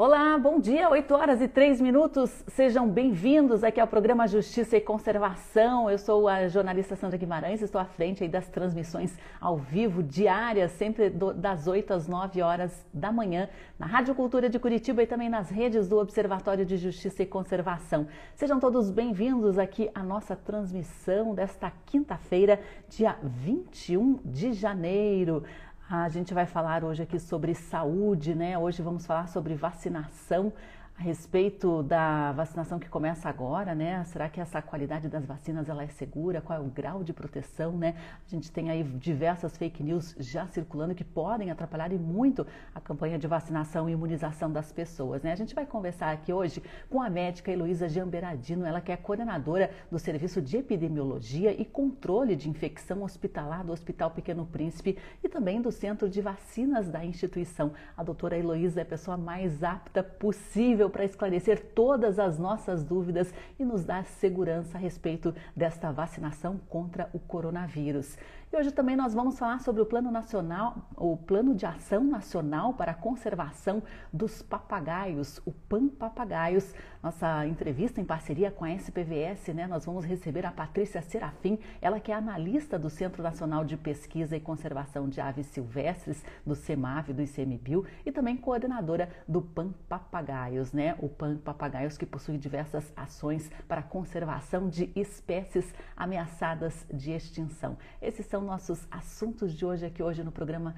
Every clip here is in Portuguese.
Olá, bom dia, 8 horas e 3 minutos. Sejam bem-vindos aqui ao programa Justiça e Conservação. Eu sou a jornalista Sandra Guimarães, estou à frente das transmissões ao vivo diárias, sempre do, das 8 às 9 horas da manhã, na Rádio Cultura de Curitiba e também nas redes do Observatório de Justiça e Conservação. Sejam todos bem-vindos aqui à nossa transmissão desta quinta-feira, dia 21 de janeiro. A gente vai falar hoje aqui sobre saúde, né? Hoje vamos falar sobre vacinação a respeito da vacinação que começa agora, né? Será que essa qualidade das vacinas ela é segura? Qual é o grau de proteção, né? A gente tem aí diversas fake news já circulando que podem atrapalhar e muito a campanha de vacinação e imunização das pessoas, né? A gente vai conversar aqui hoje com a médica Heloísa Giamberadino, ela que é coordenadora do Serviço de Epidemiologia e Controle de Infecção Hospitalar do Hospital Pequeno Príncipe e também do Centro de Vacinas da instituição. A doutora Heloísa é a pessoa mais apta possível para esclarecer todas as nossas dúvidas e nos dar segurança a respeito desta vacinação contra o coronavírus. E hoje também nós vamos falar sobre o Plano Nacional, o Plano de Ação Nacional para a Conservação dos Papagaios, o PAN Papagaios. Nossa entrevista em parceria com a SPVS, né? Nós vamos receber a Patrícia Serafim, ela que é analista do Centro Nacional de Pesquisa e Conservação de Aves Silvestres, do CEMAV, do ICMBio, e também coordenadora do PAN Papagaios, né? O PAN Papagaios que possui diversas ações para a conservação de espécies ameaçadas de extinção. Esses são nossos assuntos de hoje aqui hoje no programa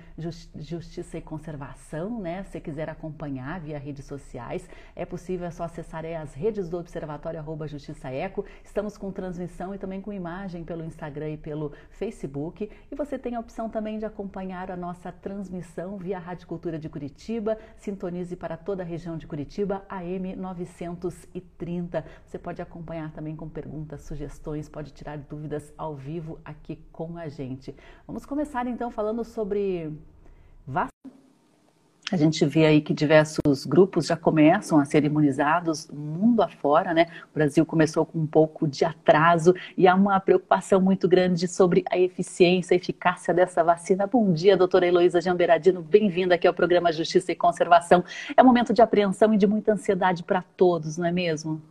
Justiça e Conservação, né? Se quiser acompanhar via redes sociais, é possível, é só acessar as redes do Observatório arroba Justiça Eco. Estamos com transmissão e também com imagem pelo Instagram e pelo Facebook. E você tem a opção também de acompanhar a nossa transmissão via Rádio Cultura de Curitiba. Sintonize para toda a região de Curitiba, AM 930. Você pode acompanhar também com perguntas, sugestões, pode tirar dúvidas ao vivo aqui com a gente. Vamos começar então falando sobre. A gente vê aí que diversos grupos já começam a ser imunizados mundo afora, né? O Brasil começou com um pouco de atraso e há uma preocupação muito grande sobre a eficiência, a eficácia dessa vacina. Bom dia, doutora Heloísa Jamberadino, bem-vinda aqui ao programa Justiça e Conservação. É um momento de apreensão e de muita ansiedade para todos, não é mesmo?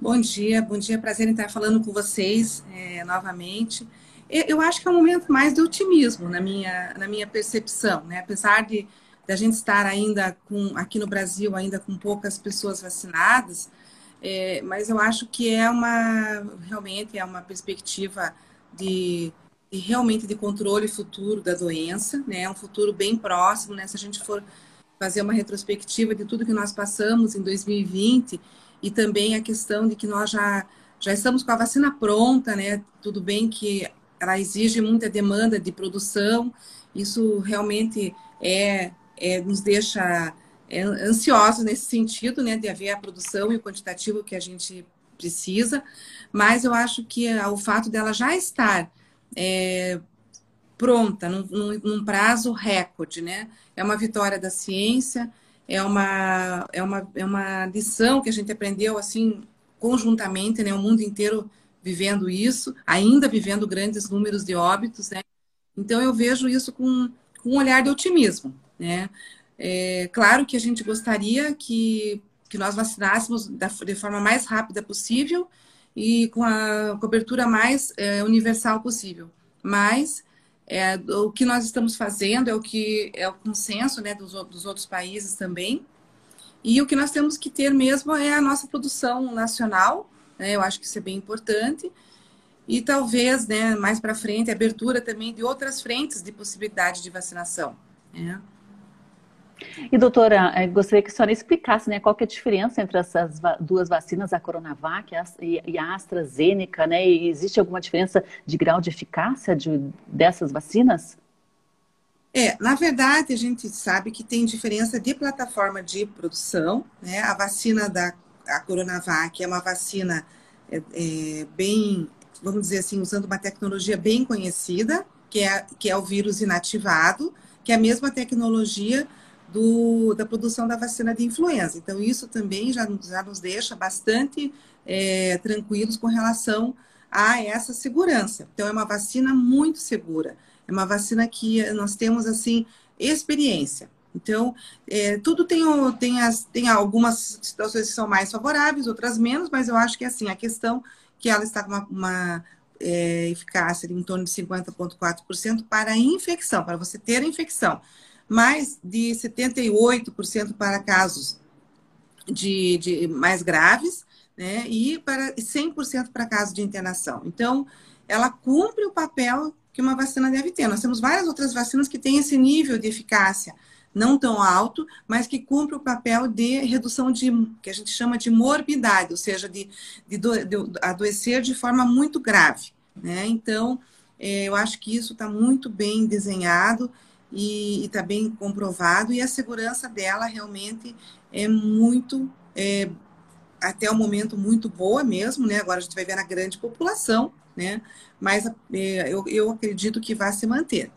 Bom dia, bom dia, prazer em estar falando com vocês é, novamente eu acho que é um momento mais de otimismo na minha, na minha percepção, né? Apesar de, de a gente estar ainda com, aqui no Brasil, ainda com poucas pessoas vacinadas, é, mas eu acho que é uma, realmente é uma perspectiva de, de, realmente de controle futuro da doença, né? Um futuro bem próximo, né? Se a gente for fazer uma retrospectiva de tudo que nós passamos em 2020 e também a questão de que nós já já estamos com a vacina pronta, né? Tudo bem que ela exige muita demanda de produção, isso realmente é, é nos deixa é, ansiosos nesse sentido, né, de haver a produção e o quantitativo que a gente precisa, mas eu acho que o fato dela já estar é, pronta, num, num, num, prazo recorde, né, é uma vitória da ciência, é uma, é uma, é uma lição que a gente aprendeu, assim, conjuntamente, né, o mundo inteiro vivendo isso, ainda vivendo grandes números de óbitos, né? Então eu vejo isso com, com um olhar de otimismo, né? É, claro que a gente gostaria que, que nós vacinássemos da, de forma mais rápida possível e com a cobertura mais é, universal possível. Mas é, o que nós estamos fazendo é o que é o consenso né, dos, dos outros países também. E o que nós temos que ter mesmo é a nossa produção nacional né? Eu acho que isso é bem importante. E talvez, né, mais para frente, abertura também de outras frentes de possibilidade de vacinação. Né? E doutora, eh, gostaria que a senhora explicasse né, qual é a diferença entre essas duas vacinas, a Coronavac e a AstraZeneca, né? E existe alguma diferença de grau de eficácia de, dessas vacinas? É, na verdade, a gente sabe que tem diferença de plataforma de produção, né? A vacina da a Coronavac é uma vacina é, é, bem, vamos dizer assim, usando uma tecnologia bem conhecida, que é, que é o vírus inativado, que é a mesma tecnologia do, da produção da vacina de influenza. Então, isso também já, já nos deixa bastante é, tranquilos com relação a essa segurança. Então, é uma vacina muito segura. É uma vacina que nós temos, assim, experiência. Então, é, tudo tem, tem, as, tem algumas situações que são mais favoráveis, outras menos, mas eu acho que assim, a questão que ela está com uma, uma é, eficácia em torno de 50,4% para infecção, para você ter infecção, mais de 78% para casos de, de mais graves, né? E para 100% para casos de internação. Então, ela cumpre o papel que uma vacina deve ter. Nós temos várias outras vacinas que têm esse nível de eficácia não tão alto, mas que cumpre o papel de redução de, que a gente chama de morbidade, ou seja, de, de, de adoecer de forma muito grave. Né? Então, é, eu acho que isso está muito bem desenhado e está bem comprovado, e a segurança dela realmente é muito, é, até o momento, muito boa mesmo, né? Agora a gente vai ver na grande população, né? Mas é, eu, eu acredito que vai se manter.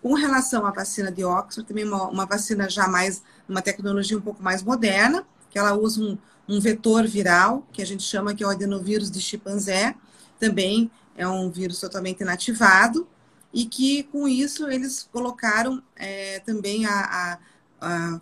Com relação à vacina de Oxford, também uma, uma vacina já mais, uma tecnologia um pouco mais moderna, que ela usa um, um vetor viral, que a gente chama que é o adenovírus de chimpanzé, também é um vírus totalmente inativado, e que com isso eles colocaram é, também a, a, a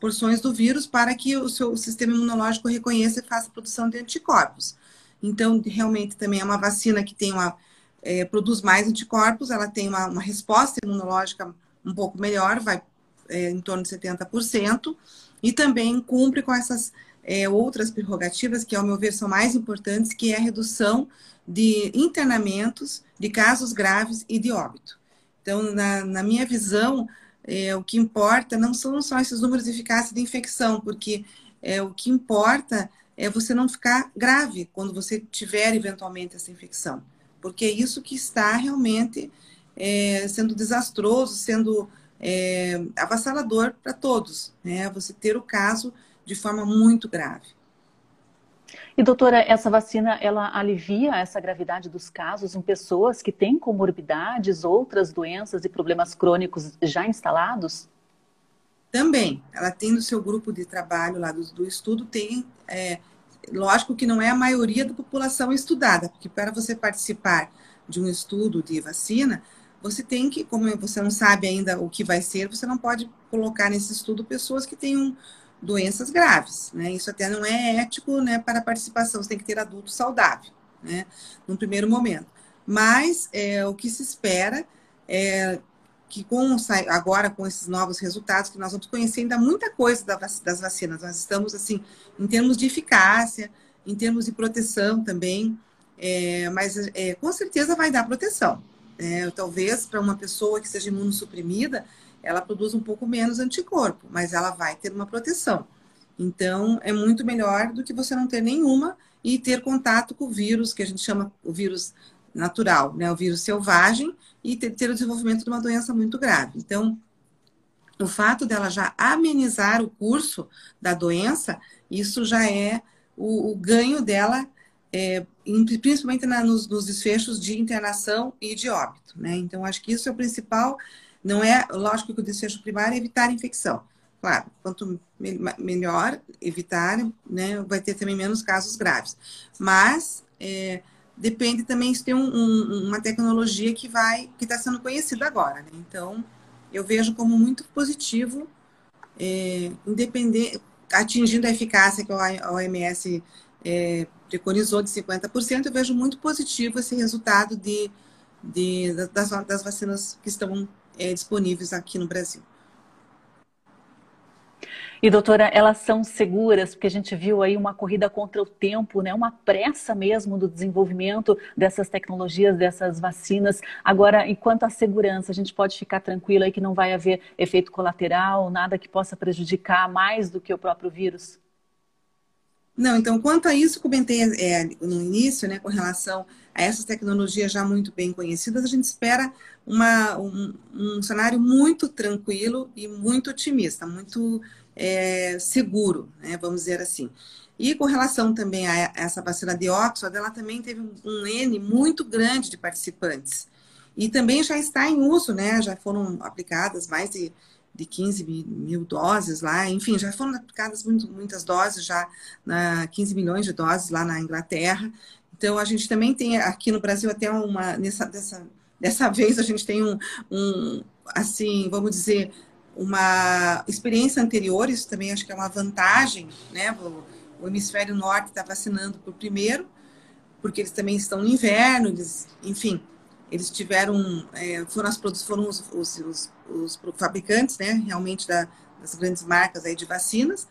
porções do vírus para que o seu sistema imunológico reconheça e faça produção de anticorpos. Então, realmente também é uma vacina que tem uma, é, produz mais anticorpos, ela tem uma, uma, resposta imunológica um pouco melhor, vai é, em torno de 70%, e também cumpre com essas é, outras prerrogativas que, ao meu ver, são mais importantes, que é a redução de internamentos, de casos graves e de óbito. Então, na, na minha visão, é, o que importa não são só esses números de eficácia de infecção, porque é, o que importa é você não ficar grave quando você tiver eventualmente essa infecção porque é isso que está realmente é, sendo desastroso, sendo é, avassalador para todos, né? Você ter o caso de forma muito grave. E doutora, essa vacina ela alivia essa gravidade dos casos em pessoas que têm comorbidades, outras doenças e problemas crônicos já instalados? Também, ela tem no seu grupo de trabalho lá do, do estudo tem é, lógico que não é a maioria da população estudada, porque para você participar de um estudo de vacina, você tem que, como você não sabe ainda o que vai ser, você não pode colocar nesse estudo pessoas que tenham doenças graves, né? Isso até não é ético, né, para a participação, você tem que ter adulto saudável, né, num primeiro momento. Mas é, o que se espera é que com agora com esses novos resultados que nós vamos conhecer ainda muita coisa das vacinas. Nós estamos assim em termos de eficácia, em termos de proteção também, é, mas é, com certeza vai dar proteção. É, talvez para uma pessoa que seja imunossuprimida, ela produz um pouco menos anticorpo, mas ela vai ter uma proteção. Então, é muito melhor do que você não ter nenhuma e ter contato com o vírus, que a gente chama o vírus natural, né, o vírus selvagem, e ter, ter o desenvolvimento de uma doença muito grave. Então, o fato dela já amenizar o curso da doença, isso já é o, o ganho dela, é, principalmente na, nos, nos, desfechos de internação e de óbito. Né? Então, acho que isso é o principal. Não é, lógico que o desfecho primário é evitar a infecção. Claro, quanto me, melhor evitar, né, vai ter também menos casos graves. Mas é, depende também se tem um, um, uma tecnologia que vai que está sendo conhecida agora. Né? Então, eu vejo como muito positivo, é, independente, atingindo a eficácia que a OMS é, preconizou de 50%, eu vejo muito positivo esse resultado de, de das, das vacinas que estão é, disponíveis aqui no Brasil. E doutora, elas são seguras, porque a gente viu aí uma corrida contra o tempo, né? Uma pressa mesmo do desenvolvimento dessas tecnologias, dessas vacinas. Agora, enquanto à segurança, a gente pode ficar tranquilo aí que não vai haver efeito colateral, nada que possa prejudicar mais do que o próprio vírus? Não, então, quanto a isso, comentei é, no início, né, com relação a essas tecnologias já muito bem conhecidas, a gente espera uma, um, um cenário muito tranquilo e muito otimista, muito é, seguro, né, vamos dizer assim. E com relação também a essa vacina de Oxford, ela também teve um N muito grande de participantes. E também já está em uso, né? Já foram aplicadas mais de, de 15 mil doses lá, enfim, já foram aplicadas muito, muitas doses, já na 15 milhões de doses lá na Inglaterra. Então, a gente também tem aqui no Brasil até uma, nessa, dessa, dessa vez a gente tem um, um assim, vamos dizer, uma experiência anterior, isso também acho que é uma vantagem, né? O, o hemisfério norte está vacinando por primeiro, porque eles também estão no inverno, eles, enfim, eles tiveram, é, foram, as, foram os, os, os, os, fabricantes, né, realmente da, das grandes marcas aí de vacinas,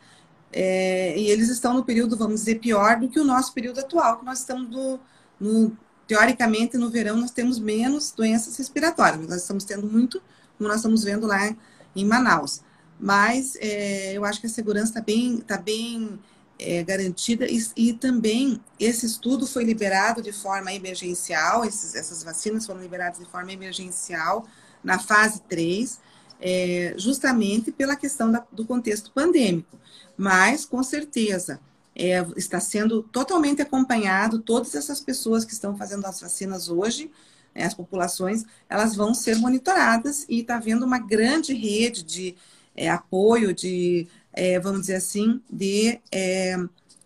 é, e eles estão no período, vamos dizer, pior do que o nosso período atual, que nós estamos do, no, teoricamente no verão nós temos menos doenças respiratórias, mas nós estamos tendo muito, como nós estamos vendo lá em Manaus. Mas é, eu acho que a segurança está bem, tá bem é, garantida e, e, também esse estudo foi liberado de forma emergencial, esses, essas vacinas foram liberadas de forma emergencial na fase 3, é, justamente pela questão da, do contexto pandêmico. Mas, com certeza, é, está sendo totalmente acompanhado, todas essas pessoas que estão fazendo as vacinas hoje, né, as populações, elas vão ser monitoradas e está havendo uma grande rede de é, apoio, de é, vamos dizer assim, de é,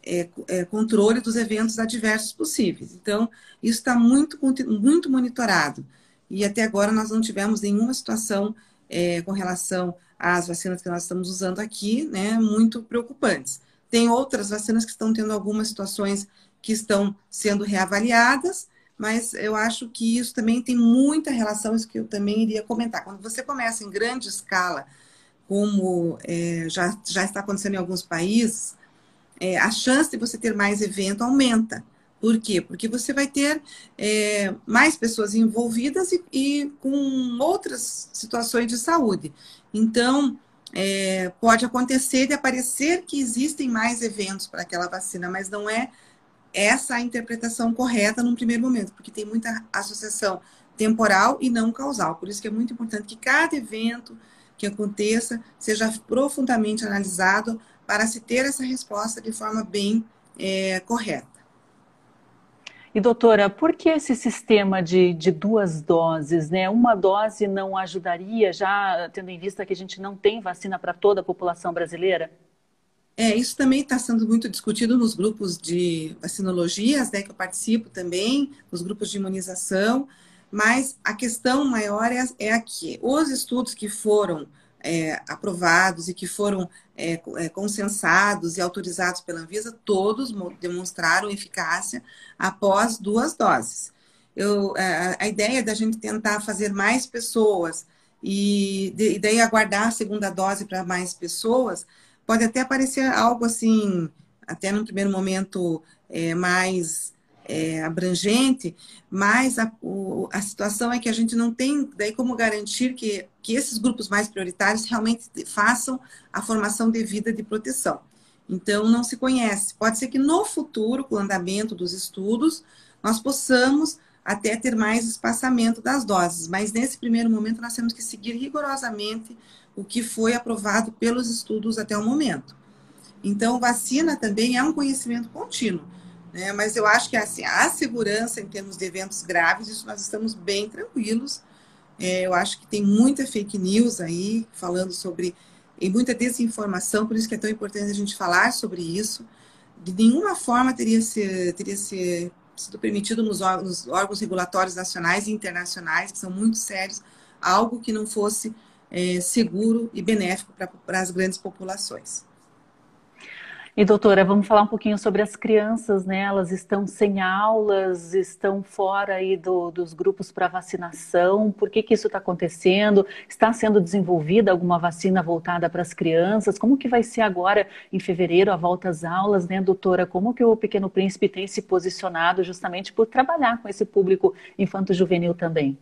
é, é, controle dos eventos adversos possíveis. Então, isso está muito, muito monitorado. E até agora nós não tivemos nenhuma situação é, com relação às vacinas que nós estamos usando aqui, né, muito preocupantes. Tem outras vacinas que estão tendo algumas situações que estão sendo reavaliadas, mas eu acho que isso também tem muita relação, isso que eu também iria comentar. Quando você começa em grande escala como é, já, já está acontecendo em alguns países, é, a chance de você ter mais evento aumenta. Por quê? Porque você vai ter é, mais pessoas envolvidas e, e, com outras situações de saúde. Então, é, pode acontecer de aparecer que existem mais eventos para aquela vacina, mas não é essa a interpretação correta num primeiro momento, porque tem muita associação temporal e não causal. Por isso que é muito importante que cada evento que aconteça seja profundamente analisado para se ter essa resposta de forma bem é, correta. E doutora, por que esse sistema de, de duas doses, né? Uma dose não ajudaria, já tendo em vista que a gente não tem vacina para toda a população brasileira? É, isso também está sendo muito discutido nos grupos de vacinologias, né, que eu participo também, nos grupos de imunização. Mas a questão maior é, é aqui. Os estudos que foram é, aprovados e que foram é, é, consensados e autorizados pela Anvisa, todos demonstraram eficácia após duas doses. Eu, é, a ideia da gente tentar fazer mais pessoas e, e daí aguardar a segunda dose para mais pessoas pode até parecer algo assim, até no primeiro momento é, mais é, abrangente, mas a, o, a situação é que a gente não tem daí como garantir que, que esses grupos mais prioritários realmente façam a formação devida de proteção. Então, não se conhece. Pode ser que no futuro, com o andamento dos estudos, nós possamos até ter mais espaçamento das doses, mas nesse primeiro momento nós temos que seguir rigorosamente o que foi aprovado pelos estudos até o momento. Então, vacina também é um conhecimento contínuo. Né? Mas eu acho que assim, a segurança em termos de eventos graves, isso nós estamos bem tranquilos. É, eu acho que tem muita fake news aí falando sobre e muita desinformação, por isso que é tão importante a gente falar sobre isso. De nenhuma forma teria, ser, teria ser, sido permitido nos órgãos, nos órgãos regulatórios nacionais e internacionais, que são muito sérios, algo que não fosse é, seguro e benéfico para as grandes populações. E doutora, vamos falar um pouquinho sobre as crianças, né? Elas estão sem aulas, estão fora aí do, dos grupos para vacinação. Por que, que isso está acontecendo? Está sendo desenvolvida alguma vacina voltada para as crianças? Como que vai ser agora em fevereiro a volta às aulas, né, doutora? Como que o Pequeno Príncipe tem se posicionado justamente por trabalhar com esse público infanto-juvenil também?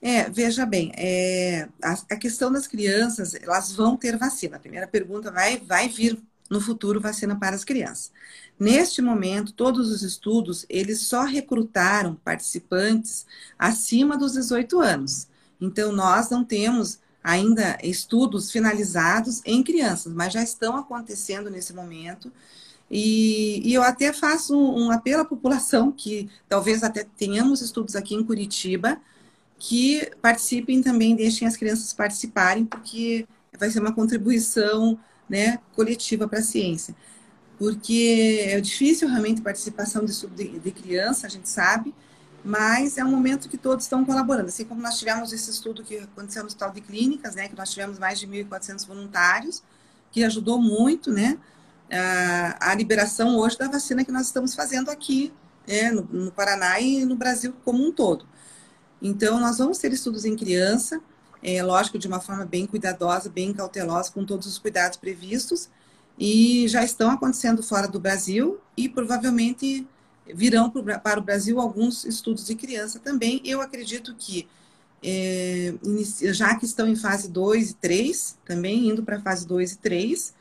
É, veja bem, é, a, a, questão das crianças, elas vão ter vacina. A primeira pergunta vai, vai vir no futuro vacina para as crianças. Neste momento, todos os estudos, eles só recrutaram participantes acima dos 18 anos. Então, nós não temos ainda estudos finalizados em crianças, mas já estão acontecendo nesse momento. E, e eu até faço um, um apelo à população, que talvez até tenhamos estudos aqui em Curitiba, que participem também, deixem as crianças participarem, porque vai ser uma contribuição né, coletiva para a ciência. Porque é difícil realmente a participação de, de, de criança, a gente sabe, mas é um momento que todos estão colaborando. Assim como nós tivemos esse estudo que aconteceu no Hospital de Clínicas, né, que nós tivemos mais de 1.400 voluntários, que ajudou muito, né, a, a liberação hoje da vacina que nós estamos fazendo aqui é, no, no Paraná e no Brasil como um todo. Então, nós vamos ter estudos em criança, é, lógico, de uma forma bem cuidadosa, bem cautelosa, com todos os cuidados previstos, e já estão acontecendo fora do Brasil e provavelmente virão para o Brasil alguns estudos de criança também. Eu acredito que, é, já que estão em fase 2 e 3, também indo para fase 2 e 3,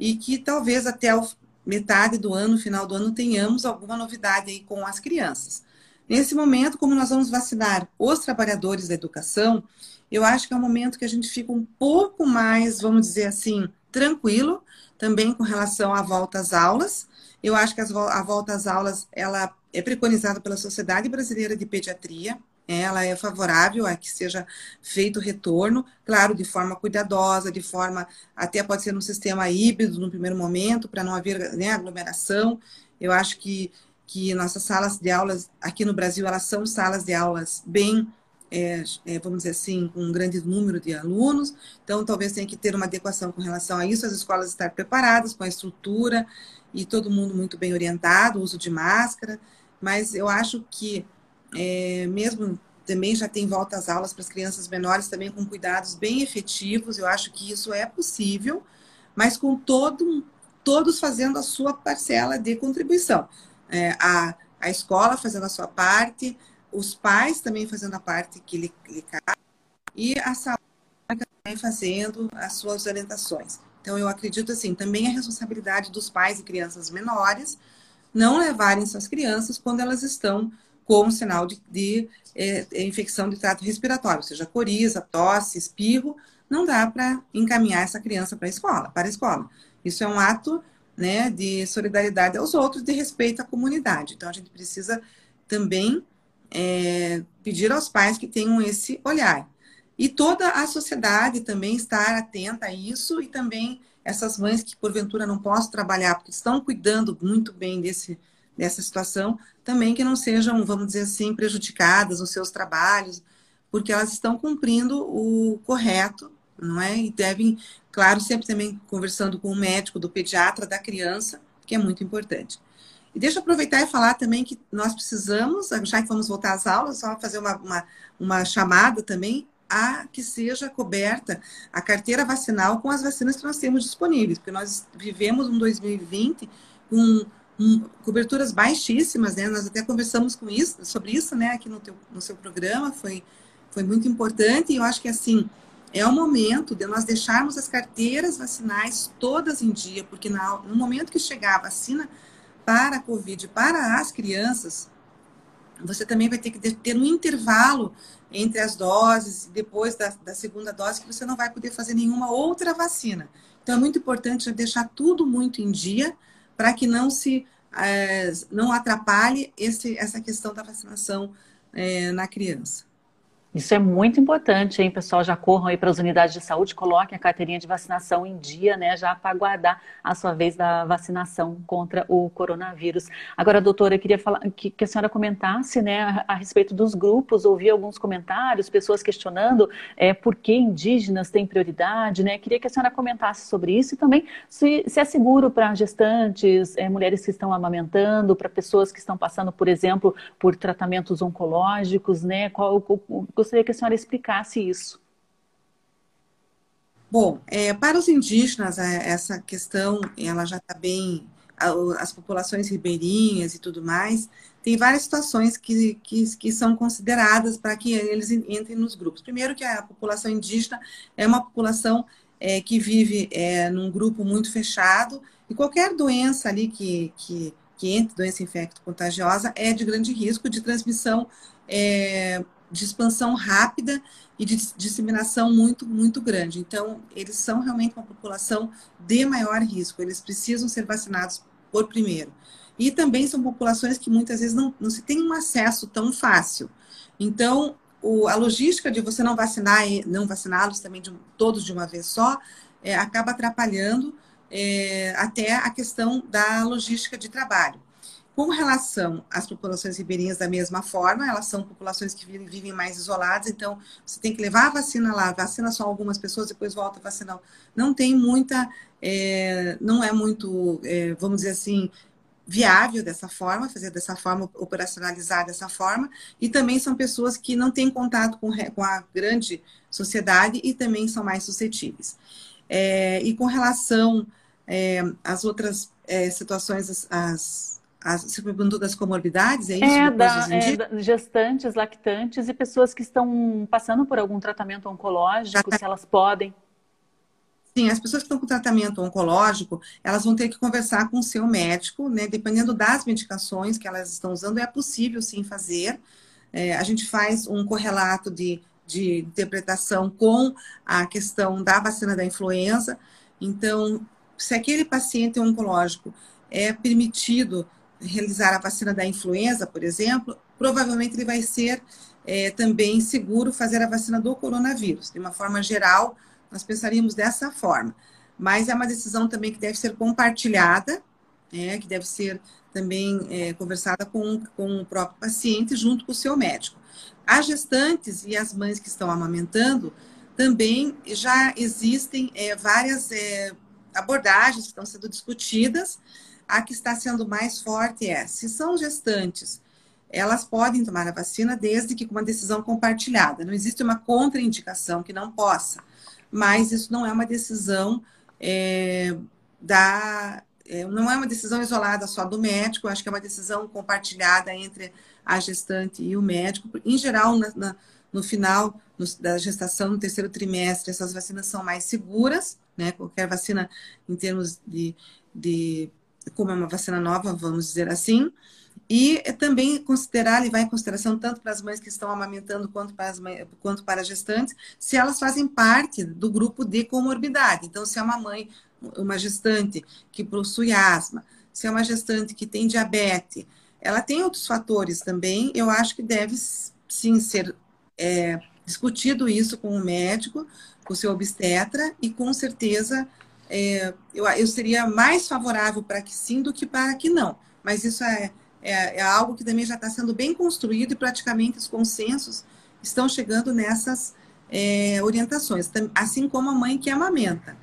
e que talvez até o metade do ano, final do ano, tenhamos alguma novidade aí com as crianças. Nesse momento, como nós vamos vacinar os trabalhadores da educação, eu acho que é um momento que a gente fica um pouco mais, vamos dizer assim, tranquilo, também com relação à volta às aulas. Eu acho que a volta às aulas ela é preconizada pela Sociedade Brasileira de Pediatria. Ela é favorável a que seja feito o retorno, claro, de forma cuidadosa, de forma até pode ser um sistema híbrido no primeiro momento, para não haver né, aglomeração. Eu acho que que nossas salas de aulas aqui no Brasil elas são salas de aulas bem é, é, vamos dizer assim, com um grande número de alunos, então talvez tenha que ter uma adequação com relação a isso, as escolas estar preparadas com a estrutura e todo mundo muito bem orientado, uso de máscara, mas eu acho que é, mesmo também já tem volta às aulas para as crianças menores também com cuidados bem efetivos, eu acho que isso é possível, mas com todo, todos fazendo a sua parcela de contribuição. É, a, a escola fazendo a sua parte, os pais também fazendo a parte que lhe, lhe cabe, e a saúde também fazendo as suas orientações. Então, eu acredito assim, também a responsabilidade dos pais e crianças menores não levarem suas crianças quando elas estão com sinal de, de é, é infecção de trato respiratório, seja coriza, tosse, espirro, não dá para encaminhar essa criança para a escola, para a escola. Isso é um ato né, de solidariedade aos outros, de respeito à comunidade. Então, a gente precisa também é, pedir aos pais que tenham esse olhar. E toda a sociedade também estar atenta a isso e também essas mães que porventura não possam trabalhar porque estão cuidando muito bem desse, dessa situação, também que não sejam, vamos dizer assim, prejudicadas nos seus trabalhos, porque elas estão cumprindo o correto, não é? E devem Claro, sempre também conversando com o médico, do pediatra da criança, que é muito importante. E deixa eu aproveitar e falar também que nós precisamos, já que vamos voltar às aulas, só fazer uma, uma, uma chamada também a que seja coberta a carteira vacinal com as vacinas que nós temos disponíveis, porque nós vivemos um 2020 com um, coberturas baixíssimas, né? Nós até conversamos com isso, sobre isso, né, aqui no, teu, no seu programa, foi, foi muito importante, e eu acho que assim, é o momento de nós deixarmos as carteiras vacinais todas em dia, porque no momento que chegar a vacina para a Covid, para as crianças, você também vai ter que ter um intervalo entre as doses, depois da, da segunda dose, que você não vai poder fazer nenhuma outra vacina. Então, é muito importante deixar tudo muito em dia para que não se é, não atrapalhe esse, essa questão da vacinação é, na criança. Isso é muito importante, hein, pessoal? Já corram aí para as unidades de saúde, coloquem a carteirinha de vacinação em dia, né? Já para aguardar a sua vez da vacinação contra o coronavírus. Agora, doutora, eu queria falar que, que a senhora comentasse, né, a, a, respeito dos grupos, ouvi alguns comentários, pessoas questionando é, por que indígenas têm prioridade, né? Queria que a senhora comentasse sobre isso e também se, se é seguro para gestantes, é, mulheres que estão amamentando, para pessoas que estão passando, por exemplo, por tratamentos oncológicos, né? Qual o gostaria que a senhora explicasse isso. Bom, é, para os indígenas, é, essa questão ela já está bem. As populações ribeirinhas e tudo mais, tem várias situações que, que, que são consideradas para que eles entrem nos grupos. Primeiro, que a população indígena é uma população é, que vive é, num grupo muito fechado, e qualquer doença ali que, que, que entre, doença infecto-contagiosa, é de grande risco de transmissão é, de expansão rápida e de disseminação muito, muito grande. Então, eles são realmente uma população de maior risco, eles precisam ser vacinados por primeiro. E também são populações que muitas vezes não, não se tem um acesso tão fácil. Então, o, a logística de você não vacinar e não vaciná-los também de, todos de uma vez só, é, acaba atrapalhando é, até a questão da logística de trabalho. Com relação às populações ribeirinhas, da mesma forma, elas são populações que vivem mais isoladas, então você tem que levar a vacina lá, vacina só algumas pessoas, depois volta a vacinar. Não tem muita, é, não é muito, é, vamos dizer assim, viável dessa forma, fazer dessa forma, operacionalizar dessa forma, e também são pessoas que não têm contato com, com a grande sociedade e também são mais suscetíveis. É, e com relação é, às outras é, situações, as, as, as, você perguntou das comorbidades, é isso? É, da, é da, gestantes, lactantes e pessoas que estão passando por algum tratamento oncológico, se elas podem. Sim, as pessoas que estão com tratamento oncológico, elas vão ter que conversar com o seu médico, né? Dependendo das medicações que elas estão usando, é possível sim fazer. É, a gente faz um correlato de, de interpretação com a questão da vacina da influenza. Então, se aquele paciente oncológico é permitido realizar a vacina da influenza, por exemplo, provavelmente ele vai ser é, também seguro fazer a vacina do coronavírus. De uma forma geral, nós pensaríamos dessa forma. Mas é uma decisão também que deve ser compartilhada, né, que deve ser também é, conversada com, com o próprio paciente, junto com o seu médico. As gestantes e as mães que estão amamentando, também já existem é, várias é, abordagens que estão sendo discutidas. A que está sendo mais forte é, se são gestantes, elas podem tomar a vacina desde que com uma decisão compartilhada. Não existe uma contraindicação que não possa mas isso não é uma decisão é, da. É, não é uma decisão isolada só do médico, acho que é uma decisão compartilhada entre a gestante e o médico. Em geral, na, na, no final no, da gestação, no terceiro trimestre, essas vacinas são mais seguras, né? Qualquer vacina em termos de, de como é uma vacina nova, vamos dizer assim. E também considerar, levar em consideração tanto para as mães que estão amamentando quanto para as mães, quanto para as gestantes, se elas fazem parte do grupo de comorbidade. Então, se é uma mãe, uma gestante que possui asma, se é uma gestante que tem diabetes, ela tem outros fatores também, eu acho que deve sim ser é, discutido isso com o médico, com o seu obstetra, e com certeza é, eu, eu seria mais favorável para que sim do que para que não. Mas isso é é, é algo que também já está sendo bem construído e praticamente os consensos estão chegando nessas é, orientações, assim como a mãe que amamenta.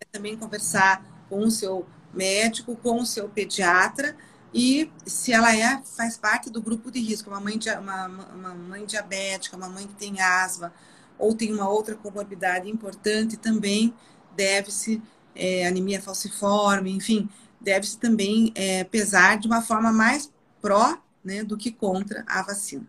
É também conversar com o seu médico, com o seu pediatra e se ela é faz parte do grupo de risco, uma mãe, uma, uma mãe diabética, uma mãe que tem asma ou tem uma outra comorbidade importante, também deve-se é, anemia falciforme, enfim, deve-se também é, pesar de uma forma mais pró né, do que contra a vacina.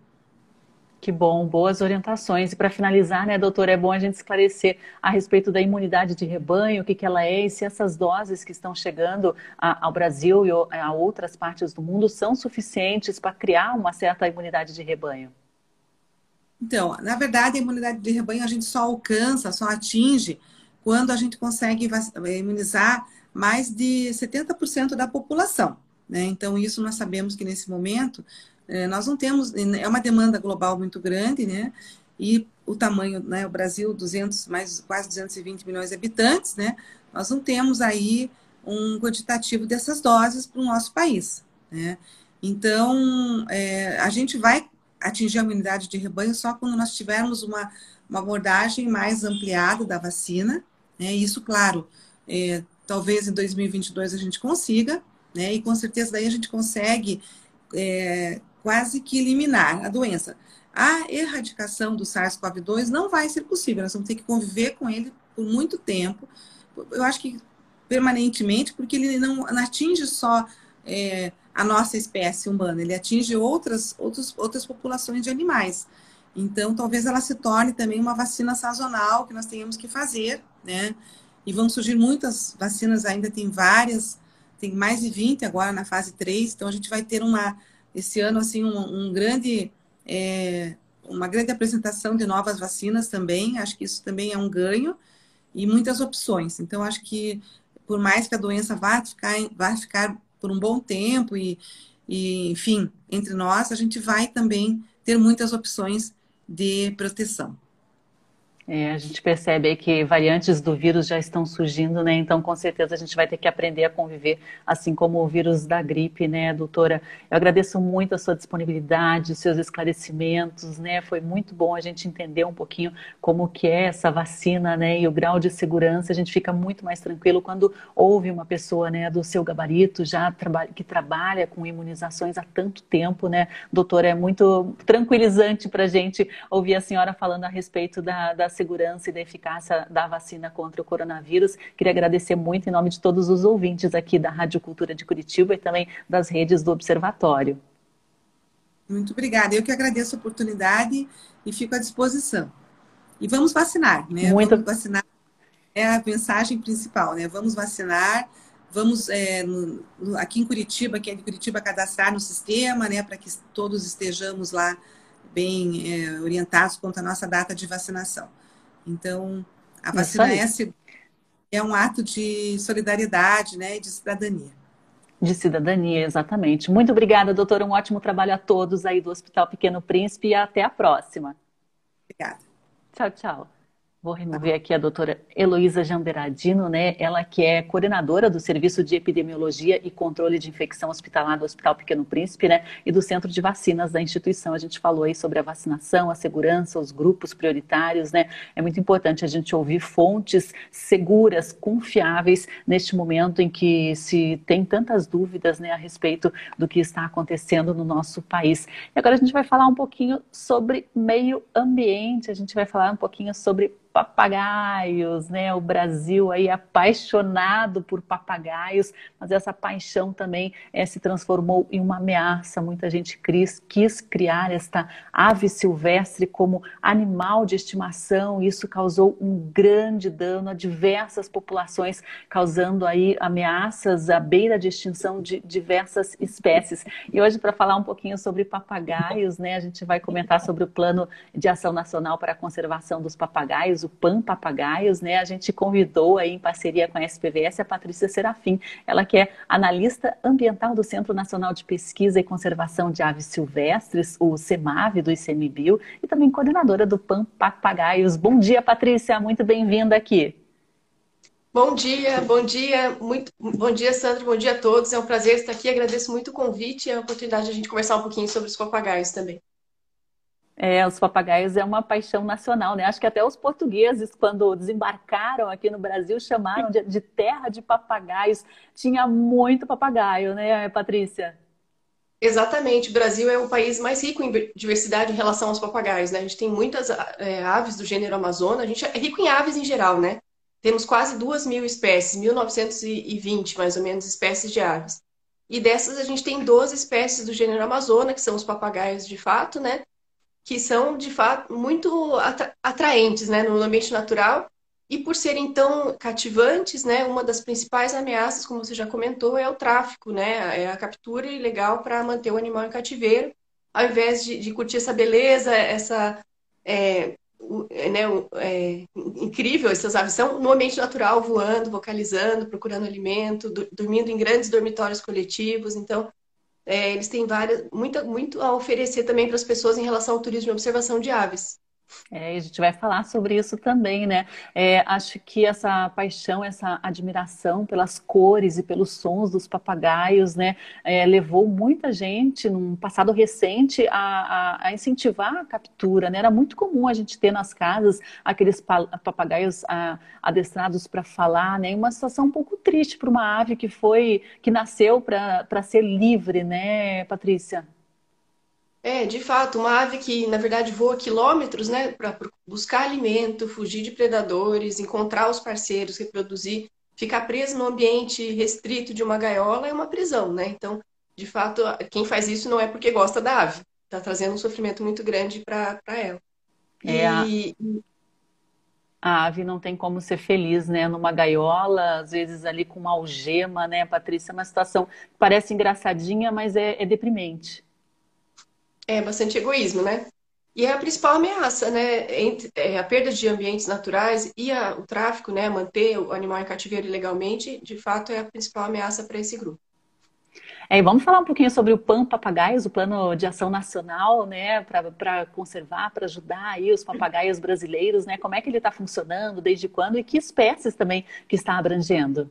Que bom, boas orientações. E para finalizar, né, doutora, é bom a gente esclarecer a respeito da imunidade de rebanho, o que, que ela é e se essas doses que estão chegando a, ao Brasil e a outras partes do mundo são suficientes para criar uma certa imunidade de rebanho. Então, na verdade, a imunidade de rebanho a gente só alcança, só atinge quando a gente consegue imunizar mais de 70% da população. Né? Então, isso nós sabemos que nesse momento é, nós não temos, é uma demanda global muito grande, né? E o tamanho, né? O Brasil, 200, mais quase 220 milhões de habitantes, né? Nós não temos aí um quantitativo dessas doses para o nosso país, né? Então, é, a gente vai atingir a imunidade de rebanho só quando nós tivermos uma, uma abordagem mais ampliada da vacina, né? Isso, claro, é, talvez em 2022 a gente consiga, né? E com certeza daí a gente consegue é, quase que eliminar a doença. A erradicação do SARS-CoV-2 não vai ser possível, nós vamos ter que conviver com ele por muito tempo. Eu acho que permanentemente, porque ele não, atinge só é, a nossa espécie humana, ele atinge outras, outros, outras populações de animais. Então, talvez ela se torne também uma vacina sazonal que nós tenhamos que fazer, né? E vão surgir muitas vacinas, ainda tem várias tem mais de 20 agora na fase 3, então a gente vai ter uma, esse ano, assim, um, um grande, é, uma grande apresentação de novas vacinas também, acho que isso também é um ganho, e muitas opções. Então, acho que, por mais que a doença vá ficar, vá ficar por um bom tempo, e, e, enfim, entre nós, a gente vai também ter muitas opções de proteção. É, a gente percebe que variantes do vírus já estão surgindo, né? Então, com certeza, a gente vai ter que aprender a conviver, assim como o vírus da gripe, né, doutora? Eu agradeço muito a sua disponibilidade, seus esclarecimentos, né? Foi muito bom a gente entender um pouquinho como que é essa vacina, né? E o grau de segurança. A gente fica muito mais tranquilo quando ouve uma pessoa, né, do seu gabarito, já que trabalha com imunizações há tanto tempo, né? Doutora, é muito tranquilizante para a gente ouvir a senhora falando a respeito da, da segurança e da eficácia da vacina contra o coronavírus. Queria agradecer muito em nome de todos os ouvintes aqui da Rádio Cultura de Curitiba e também das redes do Observatório. Muito obrigada. Eu que agradeço a oportunidade e fico à disposição. E vamos vacinar, né? Muito... Vamos vacinar é a mensagem principal, né? Vamos vacinar, vamos é, no, aqui em Curitiba, que é de Curitiba, cadastrar no sistema, né? Para que todos estejamos lá bem é, orientados quanto à nossa data de vacinação. Então, a vacina é, é um ato de solidariedade né, e de cidadania. De cidadania, exatamente. Muito obrigada, doutora. Um ótimo trabalho a todos aí do Hospital Pequeno Príncipe e até a próxima. Obrigada. Tchau, tchau. Vou remover aqui a doutora Heloísa Jamberadino, né? Ela que é coordenadora do Serviço de Epidemiologia e Controle de Infecção Hospitalar do Hospital Pequeno Príncipe, né? E do Centro de Vacinas da instituição. A gente falou aí sobre a vacinação, a segurança, os grupos prioritários, né? É muito importante a gente ouvir fontes seguras, confiáveis, neste momento em que se tem tantas dúvidas, né, a respeito do que está acontecendo no nosso país. E agora a gente vai falar um pouquinho sobre meio ambiente, a gente vai falar um pouquinho sobre papagaios, né? O Brasil aí apaixonado por papagaios, mas essa paixão também é, se transformou em uma ameaça. Muita gente quis, quis criar esta ave silvestre como animal de estimação. Isso causou um grande dano a diversas populações, causando aí ameaças à beira de extinção de diversas espécies. E hoje, para falar um pouquinho sobre papagaios, né? A gente vai comentar sobre o Plano de Ação Nacional para a Conservação dos Papagaios papagaios, o PAN Papagaios, né? A gente convidou aí em parceria com a SPVS a Patrícia Serafim, ela que é analista ambiental do Centro Nacional de Pesquisa e Conservação de Aves Silvestres, o CEMAV do ICMBio, e também coordenadora do PAN Papagaios. Bom dia, Patrícia, muito bem-vinda aqui. Bom dia, bom dia, muito bom dia, Sandro, bom dia a todos. É um prazer estar aqui. Agradeço muito o convite e a oportunidade de a gente conversar um pouquinho sobre os papagaios também. É, os papagaios é uma paixão nacional, né? Acho que até os portugueses, quando desembarcaram aqui no Brasil, chamaram de, de terra de papagaios. Tinha muito papagaio, né, Patrícia? Exatamente. O Brasil é o país mais rico em diversidade em relação aos papagaios, né? A gente tem muitas é, aves do gênero Amazônia. A gente é rico em aves em geral, né? Temos quase duas mil espécies, 1920 mais ou menos espécies de aves. E dessas a gente tem 12 espécies do gênero Amazônia, que são os papagaios de fato, né? Que são, de fato, muito atraentes né, no ambiente natural. E por serem tão cativantes, né, uma das principais ameaças, como você já comentou, é o tráfico, né, é a captura ilegal para manter o animal em cativeiro, ao invés de, de curtir essa beleza, essa é, né, é, incrível, essas aves são no ambiente natural, voando, vocalizando, procurando alimento, dormindo em grandes dormitórios coletivos. Então, é, eles têm várias, muita, muito a oferecer também para as pessoas em relação ao turismo de observação de aves. É, a gente vai falar sobre isso também, né? É, acho que essa paixão, essa admiração pelas cores e pelos sons dos papagaios, né, é, levou muita gente, num passado recente, a, a, a, incentivar a captura, né? Era muito comum a gente ter nas casas aqueles papagaios a, adestrados para falar, né? Uma situação um pouco triste para uma ave que foi, que nasceu para ser livre, né, Patrícia? É, de fato, uma ave que, na verdade, voa quilômetros, né, para buscar alimento, fugir de predadores, encontrar os parceiros, reproduzir, ficar preso no ambiente restrito de uma gaiola é uma prisão, né? Então, de fato, quem faz isso não é porque gosta da ave, está trazendo um sofrimento muito grande para ela. É, e... a... ave não tem como ser feliz, né? Numa gaiola, às vezes ali com uma algema, né, Patrícia? É uma situação que parece engraçadinha, mas é, é deprimente. É bastante egoísmo, né? E é a principal ameaça, né? Entre, é, a perda de ambientes naturais e a, o tráfico, né? Manter o animal em cativeiro ilegalmente, de fato, é a principal ameaça para esse grupo. É, e vamos falar um pouquinho sobre o PAN Papagaios, o Plano de Ação Nacional, né, para conservar, para ajudar aí os papagaios brasileiros, né? Como é que ele está funcionando, desde quando e que espécies também que está abrangendo?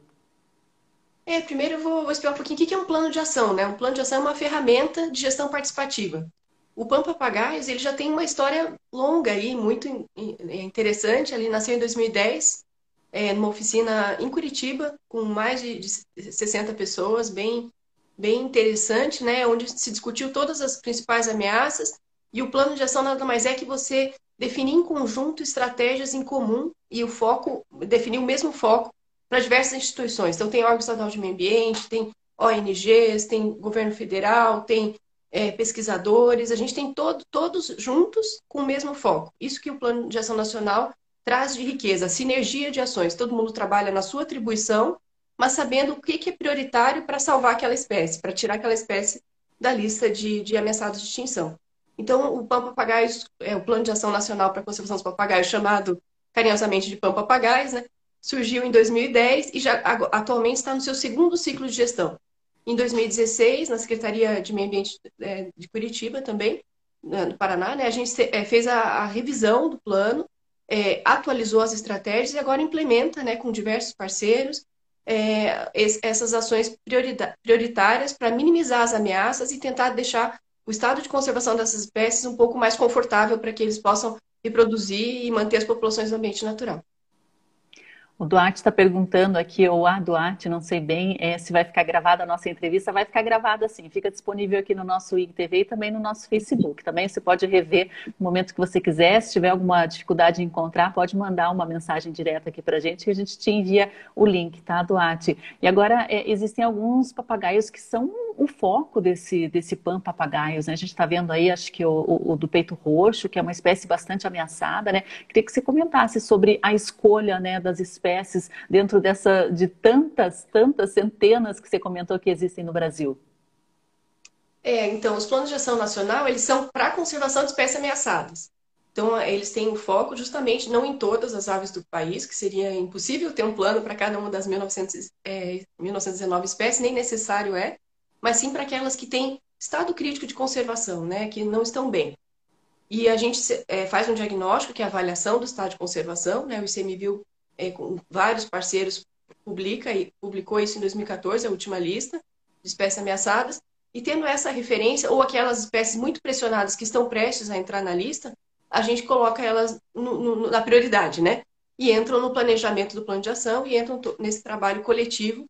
É, primeiro eu vou, vou explicar um pouquinho o que é um plano de ação, né? Um plano de ação é uma ferramenta de gestão participativa. O PAN Papagaios, ele já tem uma história longa aí, muito interessante. Ele nasceu em 2010, é, numa oficina em Curitiba, com mais de, de 60 pessoas, bem bem interessante, né? Onde se discutiu todas as principais ameaças e o plano de ação nada mais é que você definir em conjunto estratégias em comum e o foco, definir o mesmo foco para diversas instituições. Então, tem órgão estadual de meio ambiente, tem ONGs, tem governo federal, tem é, pesquisadores, a gente tem todo, todos juntos com o mesmo foco. Isso que o Plano de Ação Nacional traz de riqueza, sinergia de ações. Todo mundo trabalha na sua atribuição mas sabendo o que, é prioritário para salvar aquela espécie, para tirar aquela espécie da lista de, de ameaçados de extinção. Então, o PAN Papagaios, é o Plano de Ação Nacional para a Conservação dos Papagaios, chamado carinhosamente de PAN Papagaios, né? surgiu em 2010 e já atualmente está no seu segundo ciclo de gestão. Em 2016, na Secretaria de Meio Ambiente é, de Curitiba também, né, no Paraná, né, a gente é, fez a, a revisão do plano, é, atualizou as estratégias e agora implementa né, com diversos parceiros é, essas ações prioritárias para minimizar as ameaças e tentar deixar o estado de conservação dessas espécies um pouco mais confortável para que eles possam reproduzir e manter as populações no ambiente natural. O Duarte está perguntando aqui, ou a Duarte, não sei bem, é, se vai ficar gravada a nossa entrevista. Vai ficar gravada sim, fica disponível aqui no nosso IGTV e também no nosso Facebook. Também você pode rever no momento que você quiser. Se tiver alguma dificuldade em encontrar, pode mandar uma mensagem direta aqui para a gente que a gente te envia o link, tá, Duarte? E agora, é, existem alguns papagaios que são o foco desse, desse PAN papagaios, né? A gente está vendo aí, acho que o, o, o, do peito roxo, que é uma espécie bastante ameaçada, né? Queria que você comentasse sobre a escolha, né, das espécies dentro dessa, de tantas, tantas centenas que você comentou que existem no Brasil. É, então, os planos de ação nacional, eles são para conservação de espécies ameaçadas. Então, eles têm um foco justamente não em todas as aves do país, que seria impossível ter um plano para cada uma das 1900, é, 1919 espécies, nem necessário é, mas sim para aquelas que têm estado crítico de conservação, né, que não estão bem. E a gente é, faz um diagnóstico, que é a avaliação do estado de conservação, né, o ICMBio, é, com vários parceiros, publica e publicou isso em 2014, a última lista de espécies ameaçadas, e tendo essa referência, ou aquelas espécies muito pressionadas que estão prestes a entrar na lista, a gente coloca elas no, no, na prioridade, né? E entram no planejamento do plano de ação e entram nesse trabalho coletivo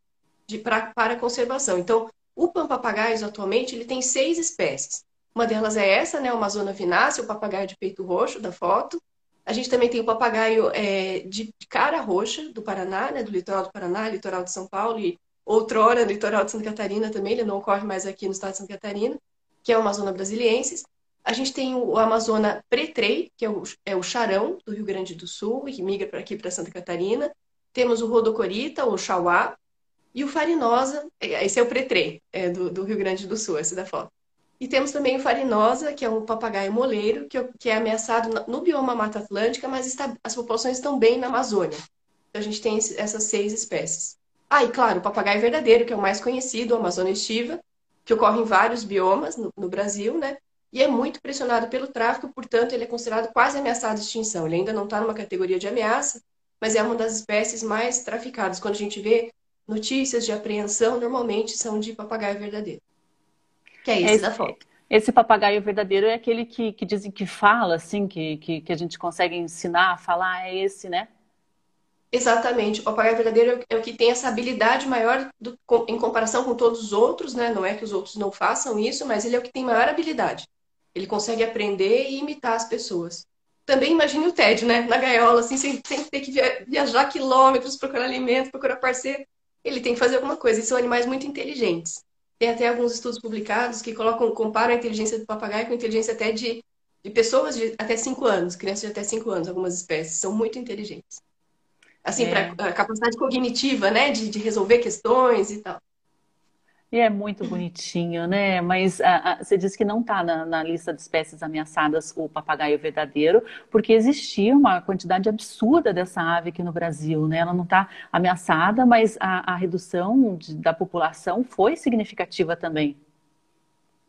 de, pra, para a conservação. Então, o pampapagaios, atualmente, ele tem seis espécies. Uma delas é essa, né, o Amazona vinácea, o papagaio de peito roxo, da foto. A gente também tem o papagaio é, de cara roxa, do Paraná, né, do litoral do Paraná, litoral de São Paulo e outrora litoral de Santa Catarina também, ele não ocorre mais aqui no estado de Santa Catarina, que é o Amazona brasiliensis. A gente tem o Amazona pretrei, que é o, é o charão do Rio Grande do Sul, e que migra para aqui para Santa Catarina. Temos o Rodocorita, ou Chauá, e o farinosa, é, esse é o pretrê, é do, do, Rio Grande do Sul, esse da foto. E temos também o farinosa, que é um papagaio moleiro, que, é que é ameaçado no bioma Mata Atlântica, mas está, as populações estão bem na Amazônia. Então a gente tem essas seis espécies. Ah, e claro, o papagaio verdadeiro, que é o mais conhecido, a Amazônia estiva, que ocorre em vários biomas no, no Brasil, né? E é muito pressionado pelo tráfico, portanto, ele é considerado quase ameaçado de extinção. Ele ainda não está numa categoria de ameaça, mas é uma das espécies mais traficadas. Quando a gente vê notícias de apreensão normalmente são de papagaio verdadeiro. Que é esse, esse da foto. Esse papagaio verdadeiro é aquele que, que dizem que fala, assim, que, que, que a gente consegue ensinar a falar, é esse, né? Exatamente. O papagaio verdadeiro é o que tem essa habilidade maior do, em comparação com todos os outros, né? Não é que os outros não façam isso, mas ele é o que tem maior habilidade. Ele consegue aprender e imitar as pessoas. Também imagine o tédio, né? Na gaiola, assim, sem, sem ter que viajar quilômetros, procurar alimento, procurar parceiro ele tem que fazer alguma coisa. E são animais muito inteligentes. Tem até alguns estudos publicados que colocam, comparam a inteligência do papagaio com a inteligência até de, de pessoas de até 5 anos, crianças de até 5 anos, algumas espécies. São muito inteligentes. Assim, é. para a capacidade cognitiva, né? De, de resolver questões e tal. E é muito bonitinho, né? Mas a, a, você disse que não está na, na, lista de espécies ameaçadas o papagaio verdadeiro, porque existia uma quantidade absurda dessa ave aqui no Brasil, né? Ela não está ameaçada, mas a, a redução de, da população foi significativa também.